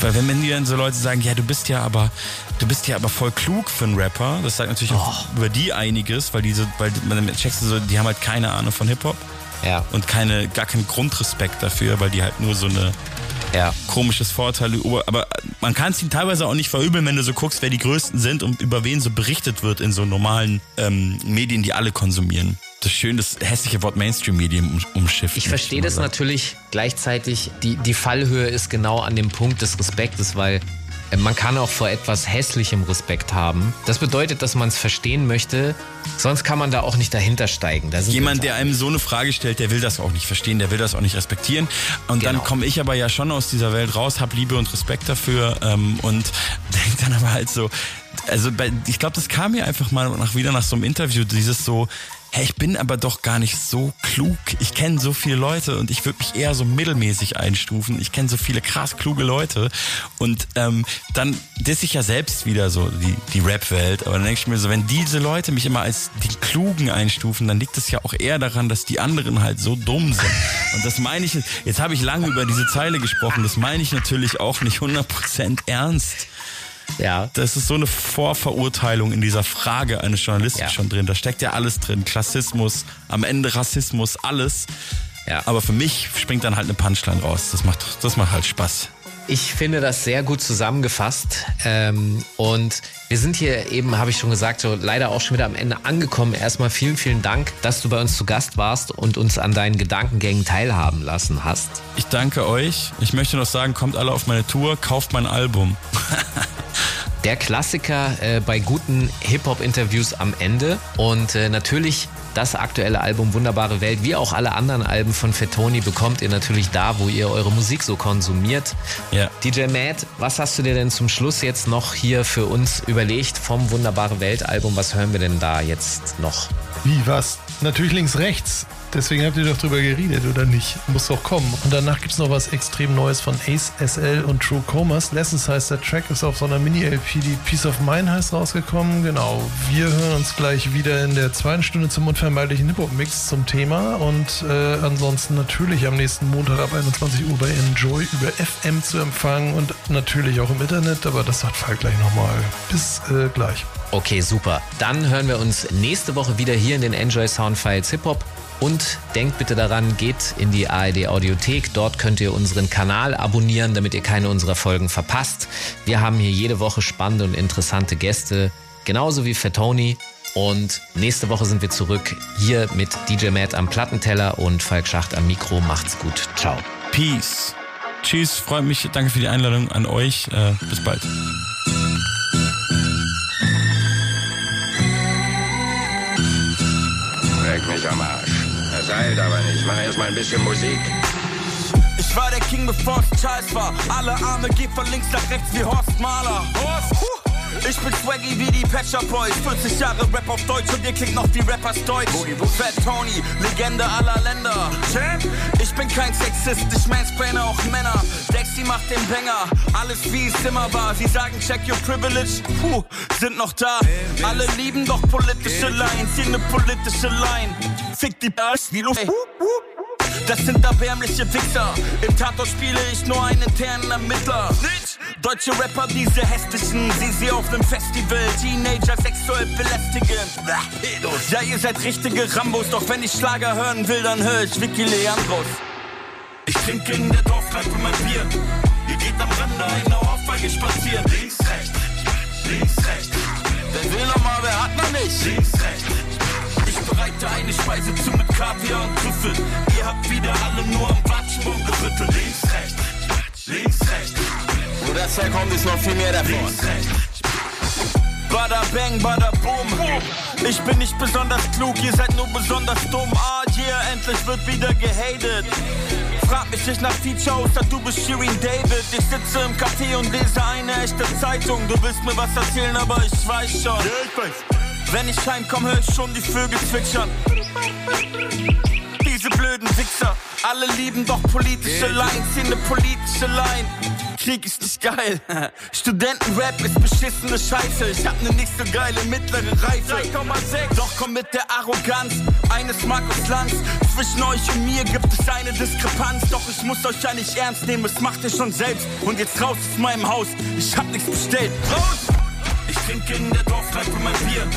weil wenn mir dann so Leute sagen, ja, du bist ja aber, du bist ja aber voll klug für einen Rapper, das sagt natürlich auch über die einiges, weil diese, weil man checkst du so, die haben halt keine Ahnung von Hip-Hop. Ja. Und keine, gar keinen Grundrespekt dafür, weil die halt nur so eine ja. komisches Vorteil über. Aber man kann es ihnen teilweise auch nicht verübeln, wenn du so guckst, wer die Größten sind und über wen so berichtet wird in so normalen ähm, Medien, die alle konsumieren. Das schön, das hässliche Wort Mainstream-Medien um, umschifft. Ich verstehe das natürlich gleichzeitig. Die, die Fallhöhe ist genau an dem Punkt des Respektes, weil man kann auch vor etwas Hässlichem Respekt haben. Das bedeutet, dass man es verstehen möchte. Sonst kann man da auch nicht dahinter steigen. Da Jemand, der einem so eine Frage stellt, der will das auch nicht verstehen, der will das auch nicht respektieren. Und dann komme ich aber ja schon aus dieser Welt raus, habe Liebe und Respekt dafür ähm, und denke dann aber halt so, also bei, ich glaube, das kam mir einfach mal nach, wieder nach so einem Interview, dieses so, hey, ich bin aber doch gar nicht so klug. Ich kenne so viele Leute und ich würde mich eher so mittelmäßig einstufen. Ich kenne so viele krass kluge Leute und ähm, dann diss ich ja selbst wieder so die, die Rap-Welt. Aber dann denke ich mir so, wenn diese Leute mich immer als die Klugen einstufen, dann liegt es ja auch eher daran, dass die anderen halt so dumm sind. Und das meine ich, jetzt habe ich lange über diese Zeile gesprochen, das meine ich natürlich auch nicht 100% ernst. Ja. Das ist so eine Vorverurteilung in dieser Frage eines Journalisten Ja. schon drin. Da steckt ja alles drin. Klassismus, am Ende Rassismus, alles. Ja. Aber für mich springt dann halt eine Punchline raus. Das macht, das macht halt Spaß. Ich finde das sehr gut zusammengefasst. Ähm, und wir sind hier eben, habe ich schon gesagt, so leider auch schon wieder am Ende angekommen. Erstmal vielen, vielen Dank, dass du bei uns zu Gast warst und uns an deinen Gedankengängen teilhaben lassen hast. Ich danke euch. Ich möchte noch sagen, kommt alle auf meine Tour, kauft mein Album. Der Klassiker äh, bei guten Hip-Hop-Interviews am Ende. Und äh, natürlich das aktuelle Album Wunderbare Welt, wie auch alle anderen Alben von Fettoni, bekommt ihr natürlich da, wo ihr eure Musik so konsumiert. Ja. DJ Matt, was hast du dir denn zum Schluss jetzt noch hier für uns überlegt vom Wunderbare Welt Album? Was hören wir denn da jetzt noch? Wie, was? Natürlich links, rechts. Deswegen habt ihr doch drüber geredet, oder nicht? Muss doch kommen. Und danach gibt's noch was extrem Neues von Ace SL und True Comas. Lessons heißt der Track, ist auf so einer Mini-LP, die Peace of Mind heißt, rausgekommen. Genau. Wir hören uns gleich wieder in der zweiten Stunde zum unvermeidlichen Hip-Hop-Mix zum Thema. Und äh, ansonsten natürlich am nächsten Montag ab 21 Uhr bei Enjoy über FM zu empfangen und natürlich auch im Internet. Aber das sagt Falk gleich nochmal. Bis äh, gleich. Okay, super. Dann hören wir uns nächste Woche wieder hier in den Enjoy Soundfiles Hip Hop. Und denkt bitte daran, geht in die ARD Audiothek. Dort könnt ihr unseren Kanal abonnieren, damit ihr keine unserer Folgen verpasst. Wir haben hier jede Woche spannende und interessante Gäste, genauso wie Fettoni. Und nächste Woche sind wir zurück hier mit DJ Matt am Plattenteller und Falk Schacht am Mikro. Macht's gut. Ciao. Peace. Tschüss, freut mich. Danke für die Einladung an euch. Äh, bis bald. Das heilt aber nicht. Mach erst mal ein bisschen Musik. Ich war der King, bevor es Charles war. Alle Arme gehen von links nach rechts wie Horst Mahler. Horst. Ich bin swaggy wie die Patcher Boys. 40 Jahre Rap auf Deutsch und ihr klingt noch wie Rappers Deutsch. Fat Tony, Legende aller Länder. Ich bin kein Sexist, ich mansplaine auch Männer. Dexy macht den Banger, alles wie es immer war. Sie sagen, check your privilege, puh, sind noch da. Alle lieben doch politische Lines, hier ne politische Line. Fick die Arsch wie Luft. Das sind erbärmliche Wichser. Im Tatort spiele ich nur einen internen Ermittler. Deutsche Rapper, diese hässlichen, sieh sie auf nem Festival. Teenager sexuell belästigend. Ja, ihr seid richtige Rambos, doch wenn ich Schlager hören will, dann höre ich Vicky Leandros. Ich trinke in der Dorfkneipe mein Bier. Ihr geht am Rande einer Ohrfeige spazieren. Links, rechts, links, rechts. Wer will noch mal, wer hat noch nicht? Links, rechts. Ich bereite eine Speise zu mit Kaviar und Trüffel. Ihr habt wieder alle nur am Watschbaum gerüttelt. Links, rechts, links, rechts. Wo das herkommt, ist noch viel mehr davon. Links, rechts. Bada bang, bada boom. Ich bin nicht besonders klug, ihr seid nur besonders dumm. Ah, yeah, endlich wird wieder gehatet. Frag mich nicht nach Feature, außer du bist Shirin David. Ich sitze im Café und lese eine echte Zeitung. Du willst mir was erzählen, aber ich weiß schon. Wenn ich heimkomm, hör ich schon die Vögel zwitschern. Diese blöden Wichser, alle lieben doch politische Lines, hier ne politische Line. Krieg ist nicht geil. Studentenrap ist beschissene Scheiße. Ich hab ne nicht so geile mittlere Reife. 3,6. Doch komm mit der Arroganz. Eines Markus Lanz. Zwischen euch und mir gibt es eine Diskrepanz. Doch ich muss euch ja nicht ernst nehmen. Es macht ihr schon selbst. Und jetzt raus aus meinem Haus. Ich hab nichts bestellt. Raus! Trinke in der Dorfkneipe mein Bier.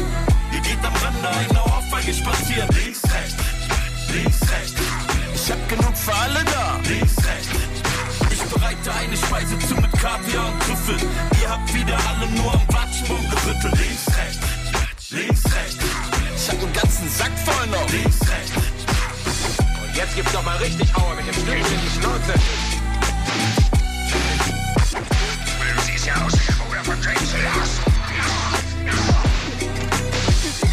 Ihr geht am Rande einer Ohrfeige spazieren. Links, rechts, links, rechts. Ich hab genug für alle da. Links, rechts. Ich bereite eine Speise zu mit Kaviar und Trüffel. Ihr habt wieder alle nur am Watschen gerüttelt. Links, rechts, links, rechts. Ich hab einen ganzen Sack voll noch. Links, rechts. Und jetzt gibt's doch mal richtig Aua mit dem Stück die Schnauze. Siehst ja aus, oder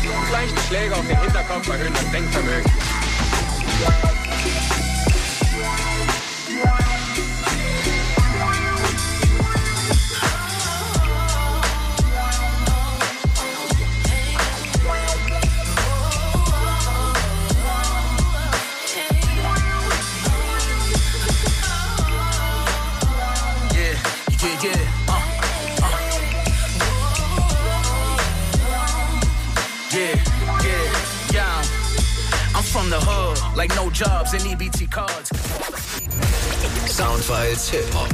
verdrängst Leichte Schläge auf den Hinterkopf erhöhen das Denkvermögen. Like no jobs and EBT cards. Soundfiles Hip Hop.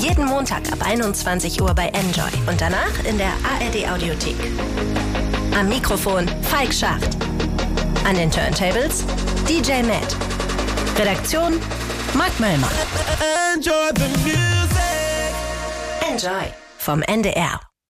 Jeden Montag ab 21 Uhr bei Enjoy und danach in der ARD Audiothek. Am Mikrofon Falk Schacht. An den Turntables DJ Matt. Redaktion Mark Möllmann. Enjoy the music. Enjoy vom NDR.